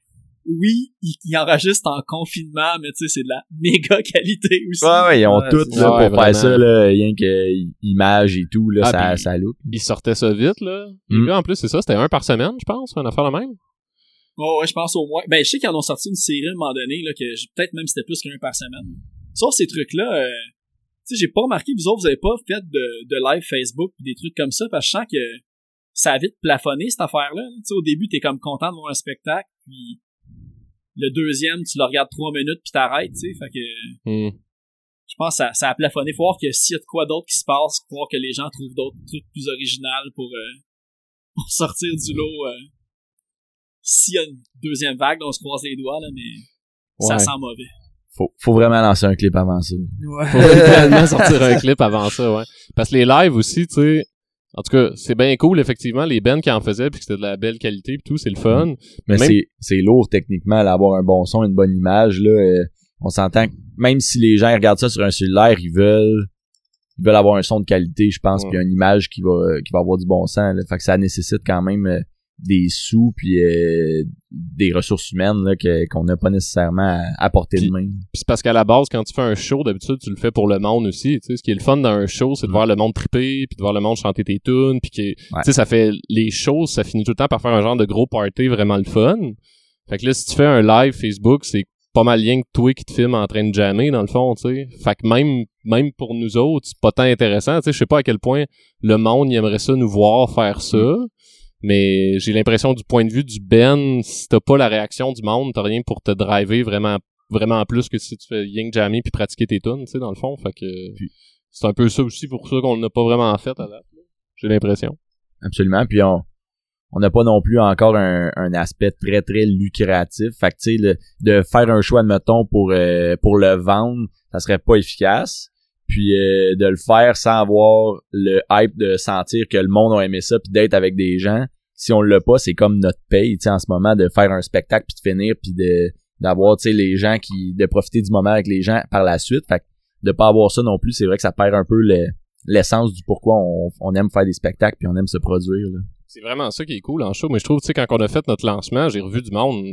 oui, il, il enregistre en confinement, mais tu sais, c'est de la méga qualité aussi. Ouais, ouais, ils ont Ouais, tout là, pour Ouais, faire ça, là, rien que image et tout, là, Ah, ça, ça loupe. Il sortait ça vite, là. Les Mm. gars, en plus, c'est ça, c'était un par semaine, je pense, une affaire de même. Ouais, ouais, je pense au moins. Ben, je sais qu'ils en ont sorti une série à un moment donné, là, que je- peut-être même c'était plus qu'un par semaine. Sauf ces trucs-là, euh, tu sais, j'ai pas remarqué, vous autres, vous avez pas fait de, de live Facebook des trucs comme ça, parce que je sens que ça a vite plafonné, cette affaire-là. Tu sais, au début, t'es comme content de voir un spectacle, puis le deuxième, tu le regardes trois minutes puis t'arrêtes, tu sais, fait que Hmm. je pense que ça, ça a plafonné. Faut voir que s'il y a de quoi d'autre qui se passe, faut voir que les gens trouvent d'autres trucs plus originaux pour, euh, [LAUGHS] pour sortir du lot. euh. S'il y a une deuxième vague, on se croise les doigts, là, mais ça sent mauvais. Faut, faut vraiment lancer un clip avant ça. ouais Faut réellement [LAUGHS] sortir un clip avant ça, ouais. Parce que les lives aussi, tu sais, En tout cas, c'est bien cool, effectivement, les bands qui en faisaient, puis que c'était de la belle qualité, puis tout, c'est le fun. Mais Même- c'est, c'est lourd techniquement d'avoir un bon son, une bonne image. Là, Euh, on s'entend que même si les gens regardent ça sur un cellulaire, ils veulent ils veulent avoir un son de qualité, je pense, Ouais. puis une image qui va qui va avoir du bon sens. Là. Fait que ça nécessite quand même euh, des sous puis euh, des ressources humaines là, que, qu'on n'a pas nécessairement à, à portée Puis- de main. Puis c'est parce qu'à la base, quand tu fais un show, d'habitude, tu le fais pour le monde aussi. Tu sais, ce qui est le fun dans un show, c'est de Mm. voir le monde triper, puis de voir le monde chanter tes tunes, puis que, Ouais. tu sais, ça fait les shows, ça finit tout le temps par faire un genre de gros party vraiment le fun. Fait que là, si tu fais un live Facebook, c'est pas mal rien que toi qui te filmes en train de jammer, dans le fond, tu sais. Fait que même, même pour nous autres, c'est pas tant intéressant. Tu sais, je sais pas à quel point le monde il aimerait ça nous voir faire ça. Mais j'ai l'impression du point de vue du Ben, si t'as pas la réaction du monde, t'as rien pour te driver vraiment vraiment plus que si tu fais Ying Jammy puis pratiquer tes tunes, tu sais, dans le fond. Fait que c'est un peu ça aussi pour ça qu'on n'a pas vraiment fait à date. J'ai l'impression. Absolument. Puis on on n'a pas non plus encore un, un aspect très très lucratif. Fait que tu sais de faire un choix admettons pour euh, pour le vendre, ça serait pas efficace. Puis euh, de le faire sans avoir le hype de sentir que le monde a aimé ça puis d'être avec des gens. Si on l'a pas, c'est comme notre paye, tu en ce moment de faire un spectacle puis de finir puis de d'avoir tu les gens qui de profiter du moment avec les gens par la suite. Fait que de pas avoir ça non plus, c'est vrai que ça perd un peu le- l'essence du pourquoi on, aime faire des spectacles puis on aime se produire. C'est vraiment ça qui est cool en show. Mais je trouve, tu sais, quand on a fait notre lancement, j'ai revu du monde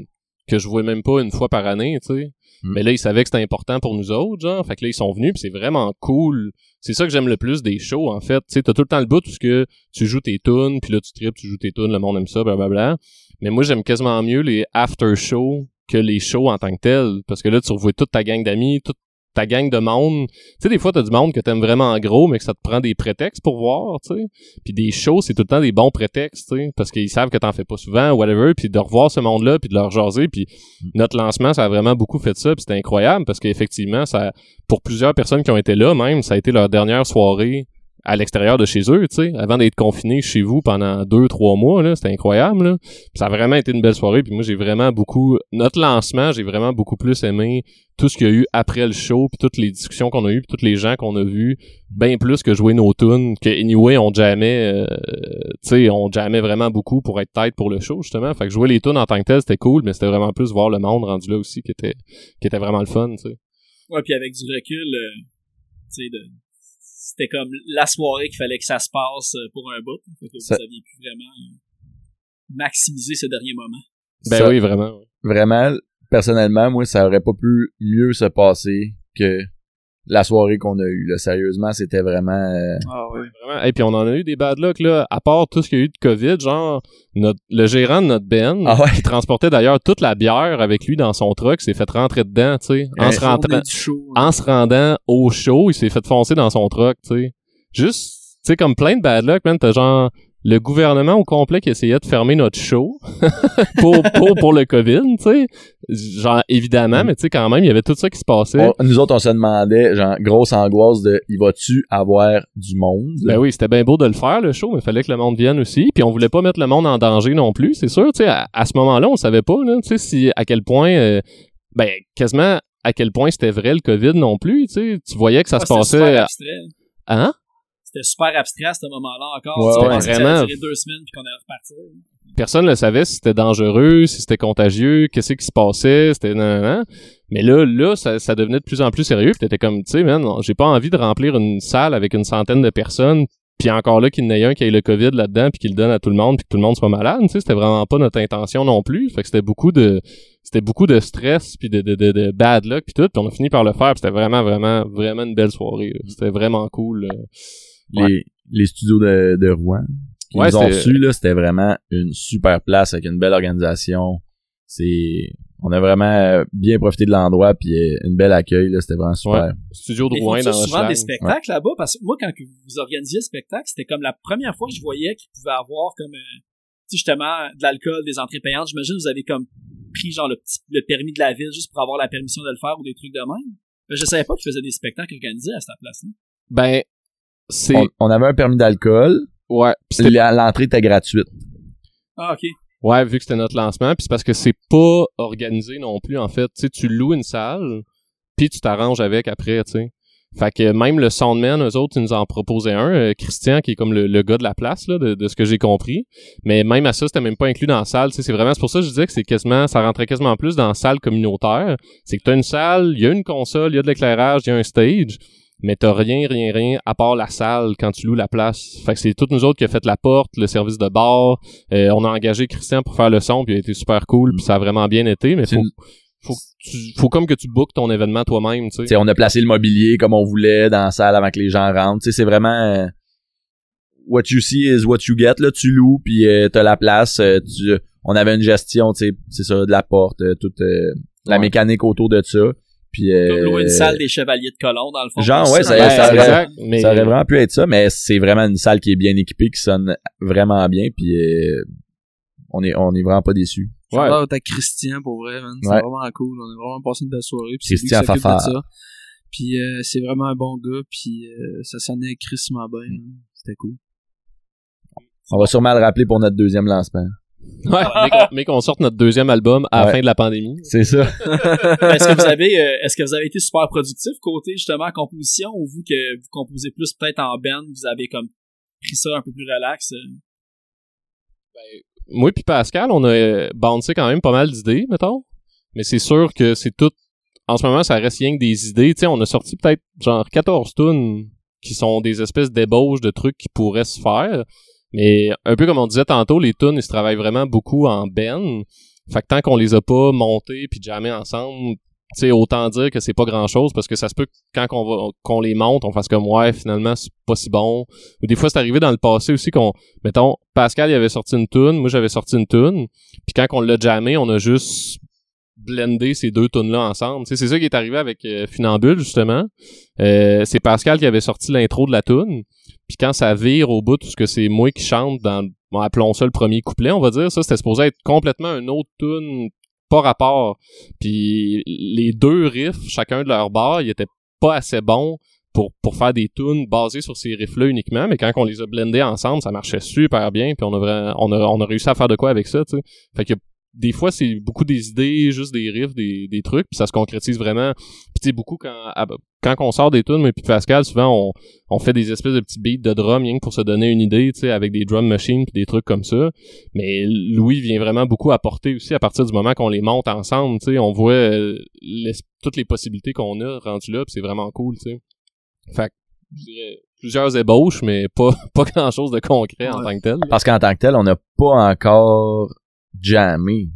que je vois même pas une fois par année, tu sais. Mm. Mais là, ils savaient que c'était important pour nous autres, genre. Fait que là, ils sont venus, puis c'est vraiment cool. C'est ça que j'aime le plus des shows, en fait. Tu sais, t'as tout le temps le bout où ce que tu joues tes tunes, puis là, tu tripes, tu joues tes tunes, le monde aime ça, blablabla. Mais moi, j'aime quasiment mieux les after-shows que les shows en tant que tels. Parce que là, tu revois toute ta gang d'amis, toute ta gang de monde. Tu sais, des fois, t'as du monde que t'aimes vraiment en gros, mais que ça te prend des prétextes pour voir, tu sais. Puis des shows, c'est tout le temps des bons prétextes, tu sais, parce qu'ils savent que t'en fais pas souvent, whatever, puis de revoir ce monde-là, puis de leur jaser, puis notre lancement, ça a vraiment beaucoup fait ça, puis c'était incroyable, parce qu'effectivement, ça, pour plusieurs personnes qui ont été là, même, ça a été leur dernière soirée à l'extérieur de chez eux, tu sais, avant d'être confinés chez vous pendant deux, trois mois, là, c'était incroyable, là. Ça a vraiment été une belle soirée, puis moi, j'ai vraiment beaucoup, notre lancement, j'ai vraiment beaucoup plus aimé tout ce qu'il y a eu après le show, puis toutes les discussions qu'on a eues, puis tous les gens qu'on a vus, bien plus que jouer nos tunes, que anyway, on jamais, euh, tu sais, on jamais vraiment beaucoup pour être tête pour le show, justement. Fait que jouer les tunes en tant que tel, c'était cool, mais c'était vraiment plus voir le monde rendu là aussi qui était, qui était vraiment le fun, tu sais. Ouais, puis avec du recul, euh, tu sais, de- c'était comme la soirée qu'il fallait que ça se passe euh, pour un bout. Fait que Ça- vous aviez pu vraiment euh, maximiser ce dernier moment. Ben Ça- oui, vraiment. ouais. Vraiment, personnellement, moi, ça aurait pas pu mieux se passer que la soirée qu'on a eue. Là. Sérieusement, c'était vraiment... euh, Ah oui. Vraiment. Et puis on en a eu des bad luck là, à part tout ce qu'il y a eu de Covid, genre notre, le gérant de notre Ben, Ah ouais? qui transportait d'ailleurs toute la bière avec lui dans son truck, s'est fait rentrer dedans, tu sais, en Ouais. se rentrant, Journée du show. hein. en se rendant au show, il s'est fait foncer dans son truck, tu sais. Juste, tu sais, comme plein de bad luck, man, t'as genre le gouvernement au complet qui essayait de fermer notre show [LAUGHS] pour, pour, pour le COVID, tu sais. Genre, évidemment, Mm. mais tu sais, quand même, il y avait tout ça qui se passait. on- nous autres, on se demandait, genre, grosse angoisse de « il va-tu avoir du monde? Ben oui, c'était bien beau de le faire, le show, mais il fallait que le monde vienne aussi. Puis on voulait pas mettre le monde en danger non plus, c'est sûr. Tu sais, à, à ce moment-là, on savait pas, tu sais, si, à quel point, euh, ben, quasiment à quel point c'était vrai le COVID non plus, tu sais. Tu voyais que ça Ouais, se passait... super abstrait. Hein? C'était super abstrait à ce moment-là encore. Ouais, pensais que vraiment. Ça deux semaines puis qu'on allait repartir. Personne ne savait si c'était dangereux, si c'était contagieux, qu'est-ce qui se passait, c'était... nan, nan, nan. Mais là, là, ça, ça devenait de plus en plus sérieux. Puis t'étais comme, tu sais, man, j'ai pas envie de remplir une salle avec une centaine de personnes puis encore là qu'il y en ait un qui ait le COVID là-dedans puis qu'il le donne à tout le monde puis que tout le monde soit malade, tu sais, c'était vraiment pas notre intention non plus. Fait que c'était beaucoup de c'était beaucoup de stress puis de, de, de, de bad luck puis tout, puis on a fini par le faire, puis c'était vraiment vraiment vraiment une belle soirée. C'était vraiment cool. Les, les studios de, de Rouen qui Ouais, nous ont reçus, là, c'était vraiment une super place avec une belle organisation. C'est... On a vraiment euh, bien profité de l'endroit puis euh, une belle accueil, là, c'était vraiment super. Ouais. Studio de Ils Rouen font dans souvent des spectacles là-bas parce que moi, quand que vous organisiez le spectacle, c'était comme la première fois que je voyais qu'ils pouvaient avoir comme, euh, tu sais, justement, de l'alcool, des entrées payantes. J'imagine que vous avez comme pris genre le, petit, le permis de la ville juste pour avoir la permission de le faire ou des trucs de même. Mais je savais pas qu'ils faisaient des spectacles organisés à cette place-là. Ben c'est On, on avait un permis d'alcool, ouais, puis l'entrée était gratuite. Ah, ok. Ouais, vu que c'était notre lancement, puis c'est parce que c'est pas organisé non plus en fait. Tu sais, tu loues une salle, puis tu t'arranges avec après, tu sais. Fait que même le Soundman, eux autres, ils nous en proposaient un. euh, Christian, qui est comme le, le gars de la place, là, de, de ce que j'ai compris. Mais même à ça, c'était même pas inclus dans la salle. Tu sais, C'est vraiment, c'est pour ça que je disais que c'est quasiment, ça rentrait quasiment plus dans la salle communautaire. C'est que t'as une salle, il y a une console, il y a de l'éclairage, il y a un stage. Mais t'as rien, rien, rien, à part la salle quand tu loues la place. Fait que c'est toutes nous autres qui a fait la porte, le service de bar. Euh, on a engagé Christian pour faire le son, puis il a été super cool, puis ça a vraiment bien été. Mais faut, une- faut, tu- faut comme que tu bookes ton événement toi-même, tu sais. On a placé le mobilier comme on voulait dans la salle avant que les gens rentrent. T'sais, c'est vraiment euh, what you see is what you get. Là, tu loues puis euh, t'as la place. euh, tu, on avait une gestion, t'sais, c'est ça, de la porte, euh, toute la Ouais. mécanique autour de ça. Puis euh, Comme louer une salle des chevaliers de colon, dans le fond. Genre, ouais, ça, Ouais, ça, aurait, exact, mais ça aurait vraiment pu être ça, mais c'est vraiment une salle qui est bien équipée, qui sonne vraiment bien, puis euh, on est on est vraiment pas déçus. Ouais. À Christian pour vrai, man. C'est Ouais. vraiment cool. On a vraiment passé une belle soirée. Puis Christian Fafard. ça. Puis euh, c'est vraiment un bon gars. Puis euh, ça sonnait crissement bien. man. C'était cool. On va sûrement le rappeler pour notre deuxième lancement. Ouais, [LAUGHS] mais qu'on- mais qu'on sorte notre deuxième album à la Ouais. fin de la pandémie. C'est ça. [LAUGHS] est-ce que vous avez euh, est-ce que vous avez été super productif côté justement composition ou vu que vous composez plus peut-être en band, vous avez comme pris ça un peu plus relax? euh? Moi puis Pascal, on a euh, bouncé quand même pas mal d'idées, mettons. Mais c'est sûr que c'est tout... En ce moment, ça reste rien que des idées. Tu sais, on a sorti peut-être genre 14 tunes qui sont des espèces d'ébauches de trucs qui pourraient se faire. Mais un peu comme on disait tantôt, les tunes, ils se travaillent vraiment beaucoup en ben. Fait que tant qu'on les a pas montées puis jamais ensemble, tu autant dire que c'est pas grand chose parce que ça se peut que quand qu'on va qu'on les monte, on fasse comme ouais, finalement c'est pas si bon. Ou des fois c'est arrivé dans le passé aussi qu'on mettons Pascal il avait sorti une tune, moi j'avais sorti une tune, puis quand on l'a jammé, on a juste blendé ces deux tunes là ensemble. C'est ça qui est arrivé avec euh, justement. Euh, c'est Pascal qui avait sorti l'intro de la tune. Puis quand ça vire au bout, tout ce que c'est moi qui chante dans appelons ça le premier couplet, on va dire ça, c'était supposé être complètement un autre tune pas rapport. Puis les deux riffs, chacun de leur bar, ils étaient pas assez bons pour, faire des tunes basées sur ces riffs-là uniquement, mais quand on les a blendés ensemble, ça marchait super bien, puis on a, on a, on a réussi à faire de quoi avec ça, tu sais. Fait que des fois, c'est beaucoup des idées, juste des riffs, des, des trucs, puis ça se concrétise vraiment. Puis tu sais, beaucoup quand, à- quand on sort des tunes, mais puis Pascal, souvent, on, on fait des espèces de petits beats de drum, rien que pour se donner une idée, tu sais, avec des drum machines puis des trucs comme ça. Mais Louis vient vraiment beaucoup apporter aussi à partir du moment qu'on les monte ensemble, tu sais, on voit euh, l'es- toutes les possibilités qu'on a rendues là, puis c'est vraiment cool, tu sais. Fait que, je dirais, plusieurs ébauches, mais pas, [LAUGHS] pas grand chose de concret en Ouais. tant que tel. Parce qu'en tant que tel, on n'a pas encore jammé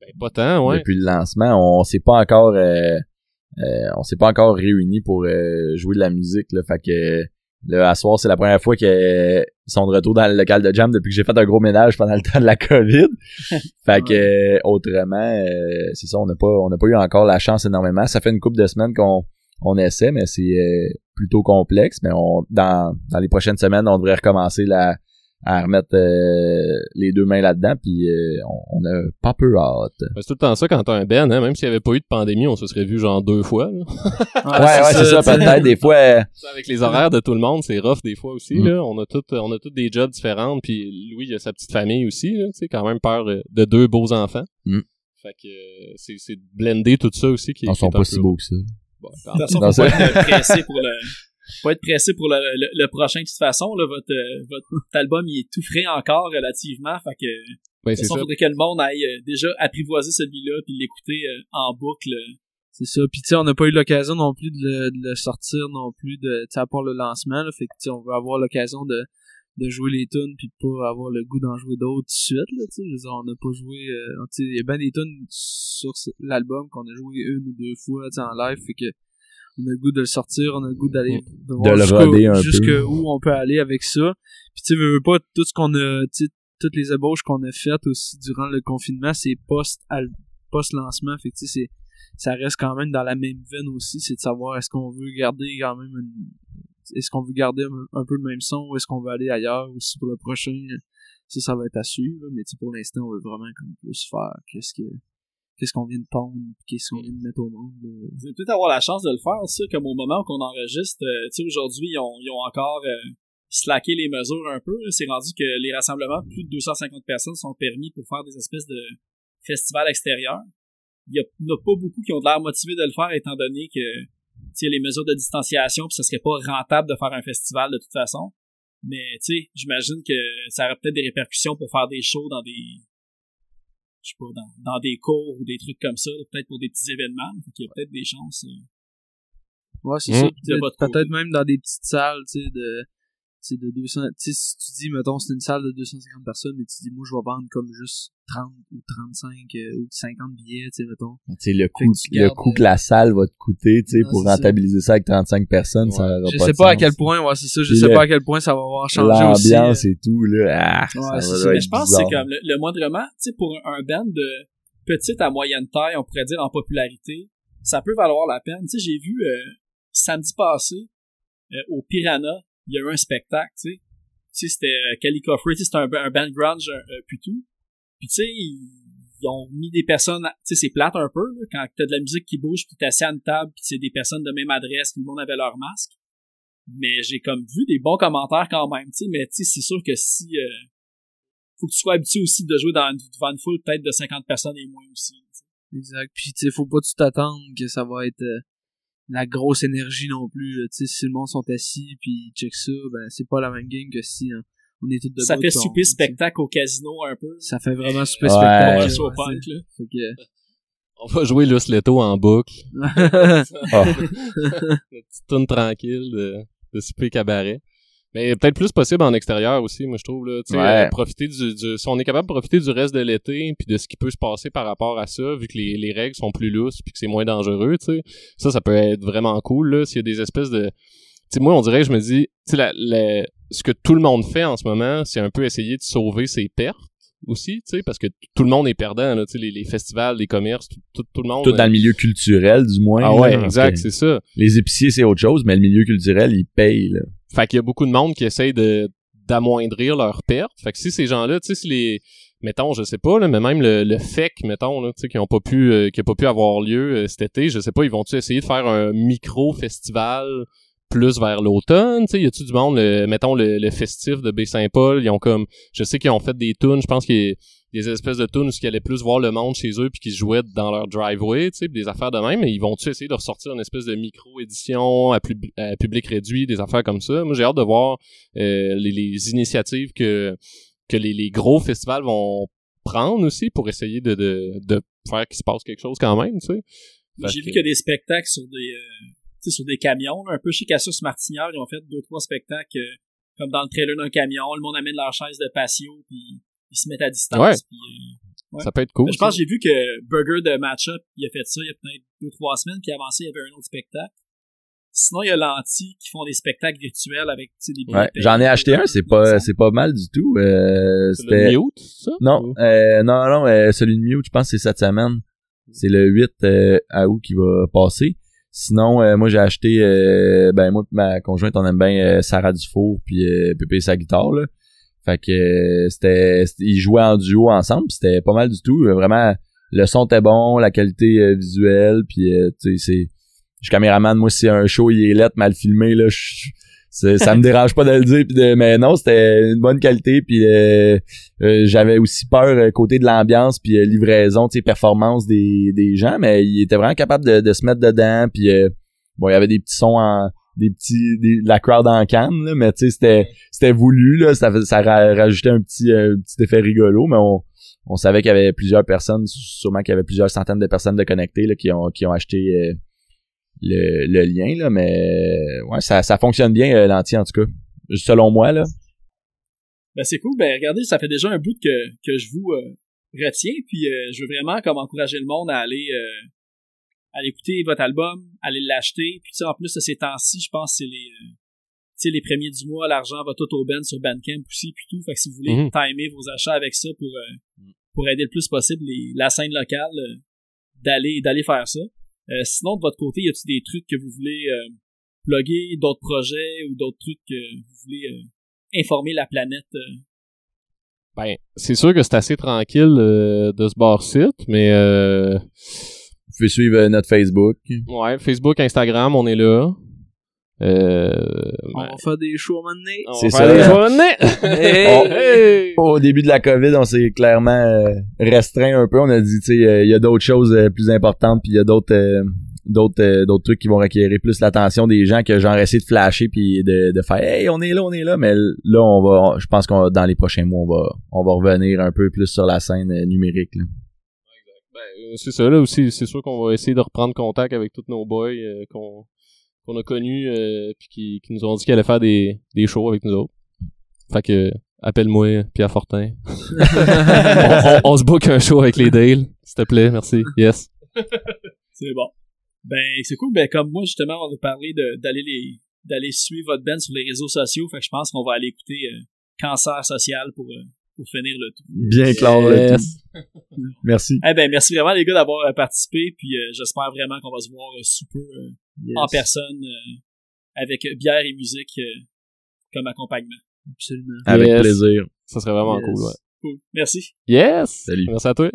Ben, pas tant, ouais. depuis le lancement. On s'est pas encore euh, euh, on s'est pas encore réunis pour euh, jouer de la musique. Là, fait que là, à soir, c'est la première fois qu'ils sont de retour dans le local de jam depuis que j'ai fait un gros ménage pendant le temps de la COVID. [LAUGHS] fait que euh, autrement, euh, c'est ça, on n'a pas on n'a pas eu encore la chance énormément. Ça fait une couple de semaines qu'on on essaie, mais c'est euh, plutôt complexe. Mais on dans, dans les prochaines semaines, on devrait recommencer la à remettre euh, les deux mains là-dedans, puis euh, on, on a pas peu hâte. Ben, c'est tout le temps ça quand t'as un Ben, hein, même s'il n'y avait pas eu de pandémie, on se serait vu genre deux fois. là. ouais, ouais, c'est ça, peut-être. Des fois, euh, Avec les horaires de tout le monde, c'est rough des fois aussi. Mm. Là. On a tous on a tous des jobs différents. Puis Louis, il a sa petite famille aussi. Sais, quand même peur euh, de deux beaux enfants. Mm. Fait que euh, c'est c'est de blender tout ça aussi qui, ils qui sont est un pas peu- si beaux que ça. Bon, De toute façon, Non, faut pas c'est- être pressé pour le faut être pressé pour le, le, le prochain de toute façon là votre euh, votre album il est tout frais encore relativement fait que de ben, toute c'est façon faudrait que le monde aille euh, déjà apprivoiser celui-là puis l'écouter euh, en boucle C'est ça. Puis tu sais, on n'a pas eu l'occasion non plus de le, de le sortir non plus de, tu sais, à part le lancement. Là, fait que tu sais, on veut avoir l'occasion de, de jouer les tunes puis pas avoir le goût d'en jouer d'autres tout de suite. Là, tu sais, je veux dire, on n'a pas joué. Euh, tu sais, il y a bien des tunes sur l'album qu'on a joué une ou deux fois en live. Fait que on a le goût de le sortir, on a le goût d'aller de voir jusqu'où- on peut aller avec ça. Puis tu sais, veux, veux pas tout ce qu'on a, toutes les ébauches qu'on a faites aussi durant le confinement, c'est post post lancement. Fait que tu sais, c'est ça reste quand même dans la même veine aussi, c'est de savoir est-ce qu'on veut garder quand même une est-ce qu'on veut garder un, peu le même son ou est-ce qu'on veut aller ailleurs aussi pour le prochain ça ça va être à suivre mais pour l'instant on veut vraiment comme plus faire qu'est-ce que qu'est-ce qu'on vient de pondre qu'est-ce qu'on vient de mettre au monde vous allez peut-être avoir la chance de le faire ça comme au moment qu'on enregistre euh, tu sais aujourd'hui ils ont, encore euh, slacké les mesures un peu c'est rendu que les rassemblements plus de 250 personnes sont permis pour faire des espèces de festivals extérieurs. Il y, en a pas beaucoup qui ont l'air motivés de le faire étant donné que tu sais, les mesures de distanciation, puis ça serait pas rentable de faire un festival de toute façon. Mais tu sais, j'imagine que ça aurait peut-être des répercussions pour faire des shows dans des je sais pas, dans, dans des cours ou des trucs comme ça, peut-être pour des petits événements. Fait qu'il y a peut-être des chances. euh, Ouais, c'est ça. Peut-être votre côté. peut-être même dans des petites salles, tu sais, de, tu sais, de 200, tu sais, si tu dis, mettons, c'est une salle de 250 personnes, mais tu dis, moi, je vais vendre comme juste 30 ou 35 euh, ou 50 billets, tu sais, mettons. Tu sais, le coût, le gardes, coût que la salle va te coûter, tu sais, pour c'est ça. rentabiliser ça avec 35 personnes, ça aura Je pas sais pas à quel point, ouais, c'est ça, je Puis sais le- pas à quel point ça va avoir changé aussi. L'ambiance euh, et tout, là, ah, Ouais, ça c'est va ça. être Mais je pense que c'est comme le, le moindrement, tu sais, pour un, un band de petite à moyenne taille, on pourrait dire en popularité, ça peut valoir la peine. Tu sais, j'ai vu euh, samedi passé euh, au Piranha, il y a eu un spectacle, tu sais. Tu sais, c'était euh, Calico Free, tu sais, c'était un, un band grunge euh, puis tout. Puis tu sais, ils, ont mis des personnes, tu sais, c'est plate un peu, là, quand t'as de la musique qui bouge, puis t'es assis à une table, puis c'est des personnes de même adresse, tout le monde avait leur masque. Mais j'ai comme vu des bons commentaires quand même, tu sais, mais tu sais, c'est sûr que si... euh, faut que tu sois habitué aussi de jouer dans devant une foule peut-être de 50 personnes et moins aussi. Exact. Puis, tu sais, faut pas tout t'attendre que ça va être euh, la grosse énergie non plus. là. Tu sais, si le monde sont assis puis ils check ça, ben, c'est pas la même game que si hein, on est tous debout. Ça fait souper spectacle au casino un peu. Ça fait vraiment super Ouais. spectacle. Ouais, punk, là. Fait que... On va jouer Lus Leto en boucle. [LAUGHS] Ah. Une petite tune tranquille de, de souper cabaret. Mais peut-être plus possible en extérieur aussi, moi je trouve là. Ouais. euh, profiter du, du- si on est capable de profiter du reste de l'été puis de ce qui peut se passer par rapport à ça, vu que les, les règles sont plus lousses puis que c'est moins dangereux, tu sais. Ça, ça peut être vraiment cool là. S'il y a des espèces de, tu sais, moi on dirait, je me dis, la, la- ce que tout le monde fait en ce moment, c'est un peu essayer de sauver ses pertes aussi, tu sais, parce que tout le monde est perdant là. Tu sais, les, les festivals, les commerces, tout, tout, tout le monde. Tout dans le milieu culturel, du moins. Ah ouais, exact, c'est ça. Les épiciers, c'est autre chose, mais le milieu culturel, il paye, là. Fait qu'il y a beaucoup de monde qui essaye de d'amoindrir leurs pertes. Fait que si ces gens-là, tu sais, si les mettons, je sais pas là, mais même le, le FEC, mettons là, tu sais qui ont pas pu euh, qui a pas pu avoir lieu euh, cet été, je sais pas, ils vont-tu essayer de faire un micro festival plus vers l'automne, tu sais, y a-tu du monde le- mettons le, le festif de Baie-Saint-Paul, ils ont comme je sais qu'ils ont fait des tunes, je pense qu'il y a des espèces de tunes où ils allaient plus voir le monde chez eux puis qu'ils jouaient dans leur driveway, tu sais, des affaires de même, mais ils vont-tu essayer de ressortir une espèce de micro-édition à, pub- à public réduit, des affaires comme ça? Moi, j'ai hâte de voir euh, les, les initiatives que que les, les gros festivals vont prendre aussi pour essayer de, de, de faire qu'il se passe quelque chose quand même, tu sais. J'ai vu que- qu'il y a des spectacles sur des euh, sur des camions, là, un peu chez Cassius Martignard, ils ont fait deux, trois spectacles euh, comme dans le trailer d'un camion, le monde amène leur chaise de patio, puis ils se mettent à distance. Ouais. puis, euh, ouais. Ça peut être cool. je pense que j'ai vu que Burger de Matchup, il a fait ça il y a peut-être deux, trois semaines, puis avant ça, il y avait un autre spectacle. Sinon, il y a Lanti qui font des spectacles virtuels avec tu sais, des Ouais. J'en ai acheté un, c'est pas, c'est pas mal du tout. Euh, C'est c'était, le mute, ça? non, Ou- euh, non, non, euh, celui de Mute, je pense que c'est cette semaine. C'est le 8 euh, à août qui va passer. Sinon, euh, moi j'ai acheté, euh, ben moi pis ma conjointe, on aime bien euh, Sarah Dufour puis euh, Pépé sa guitare là. Fait que euh, c'était, ils jouaient en duo ensemble, c'était pas mal du tout. Euh, Vraiment, le son était bon, la qualité visuelle, puis tu sais c'est, je caméraman, moi si un show il est lettre mal filmé là, je- ça me dérange pas de le dire, pis de, mais non, c'était une bonne qualité, puis euh, euh, j'avais aussi peur euh, côté de l'ambiance puis euh, livraison, tu sais, performance des, des gens, mais il était vraiment capable de, de se mettre dedans, puis euh, bon, il y avait des petits sons en des petits des- de la crowd en canne, là, mais tu sais, c'était c'était voulu là, ça ça ra- rajoutait un petit euh, petit effet rigolo, mais on on savait qu'il y avait plusieurs personnes, sûrement qu'il y avait plusieurs centaines de personnes de connectées là, qui ont qui ont acheté le, le lien là, mais ouais, ça ça fonctionne bien euh, l'anti en tout cas, selon moi là. Ben c'est cool. Ben regardez, ça fait déjà un bout que, que je vous euh, retiens. Puis euh, je veux vraiment comme encourager le monde à aller euh, à écouter votre album, aller l'acheter. Puis tu sais, en plus de ces temps-ci, je pense que c'est les euh, tu sais, les premiers du mois, l'argent va tout au Ben sur Bandcamp aussi, puis tout. Fait que si vous voulez Mhm. timer vos achats avec ça pour euh, pour aider le plus possible les, la scène locale, euh, d'aller d'aller faire ça. Euh, sinon, de votre côté, y a-t-il des trucs que vous voulez euh, plugger, d'autres projets ou d'autres trucs que vous voulez euh, informer la planète euh, Ben, c'est sûr que c'est assez tranquille euh, de ce bar-site, mais euh, Vous pouvez suivre notre Facebook. ouais, Facebook, Instagram, on est là. Euh, On ben, va faire des shows à un C'est ça. des journées. [LAUGHS] Hey! Hey! Au début de la COVID, on s'est clairement euh, restreint un peu. On a dit, tu sais, euh, il y a d'autres choses euh, plus importantes, puis il y a d'autres d'autres d'autres trucs qui vont requérir plus l'attention des gens que genre essayer de flasher puis de, de faire hey on est là on est là mais là on va je pense qu'on dans les prochains mois on va on va revenir un peu plus sur la scène numérique là. Ben, c'est ça, là aussi, c'est sûr qu'on va essayer de reprendre contact avec tous nos boys euh, qu'on qu'on a connus euh, puis qui, qui nous ont dit qu'ils allaient faire des, des shows avec nous autres. Fait que appelle-moi Pierre Fortin. [LAUGHS] on, on- on se book un show avec les Dale, s'il te plaît, merci. Yes. [LAUGHS] C'est bon. Ben, c'est cool. Ben, comme moi, justement, on a parlé de- d'aller les d'aller suivre votre band sur les réseaux sociaux. Fait que je pense qu'on va aller écouter euh, Cancer Social pour, euh, pour finir le tout. bien clair le Yes. tout. [LAUGHS] merci Eh ben, merci vraiment, les gars, d'avoir euh, participé. Puis euh, j'espère vraiment qu'on va se voir euh, sous peu en personne euh, avec bière et musique euh, comme accompagnement. Absolument. avec Yes. plaisir Ça serait vraiment Yes. cool, ouais. Cool. Merci. Yes! Salut. Merci à toi.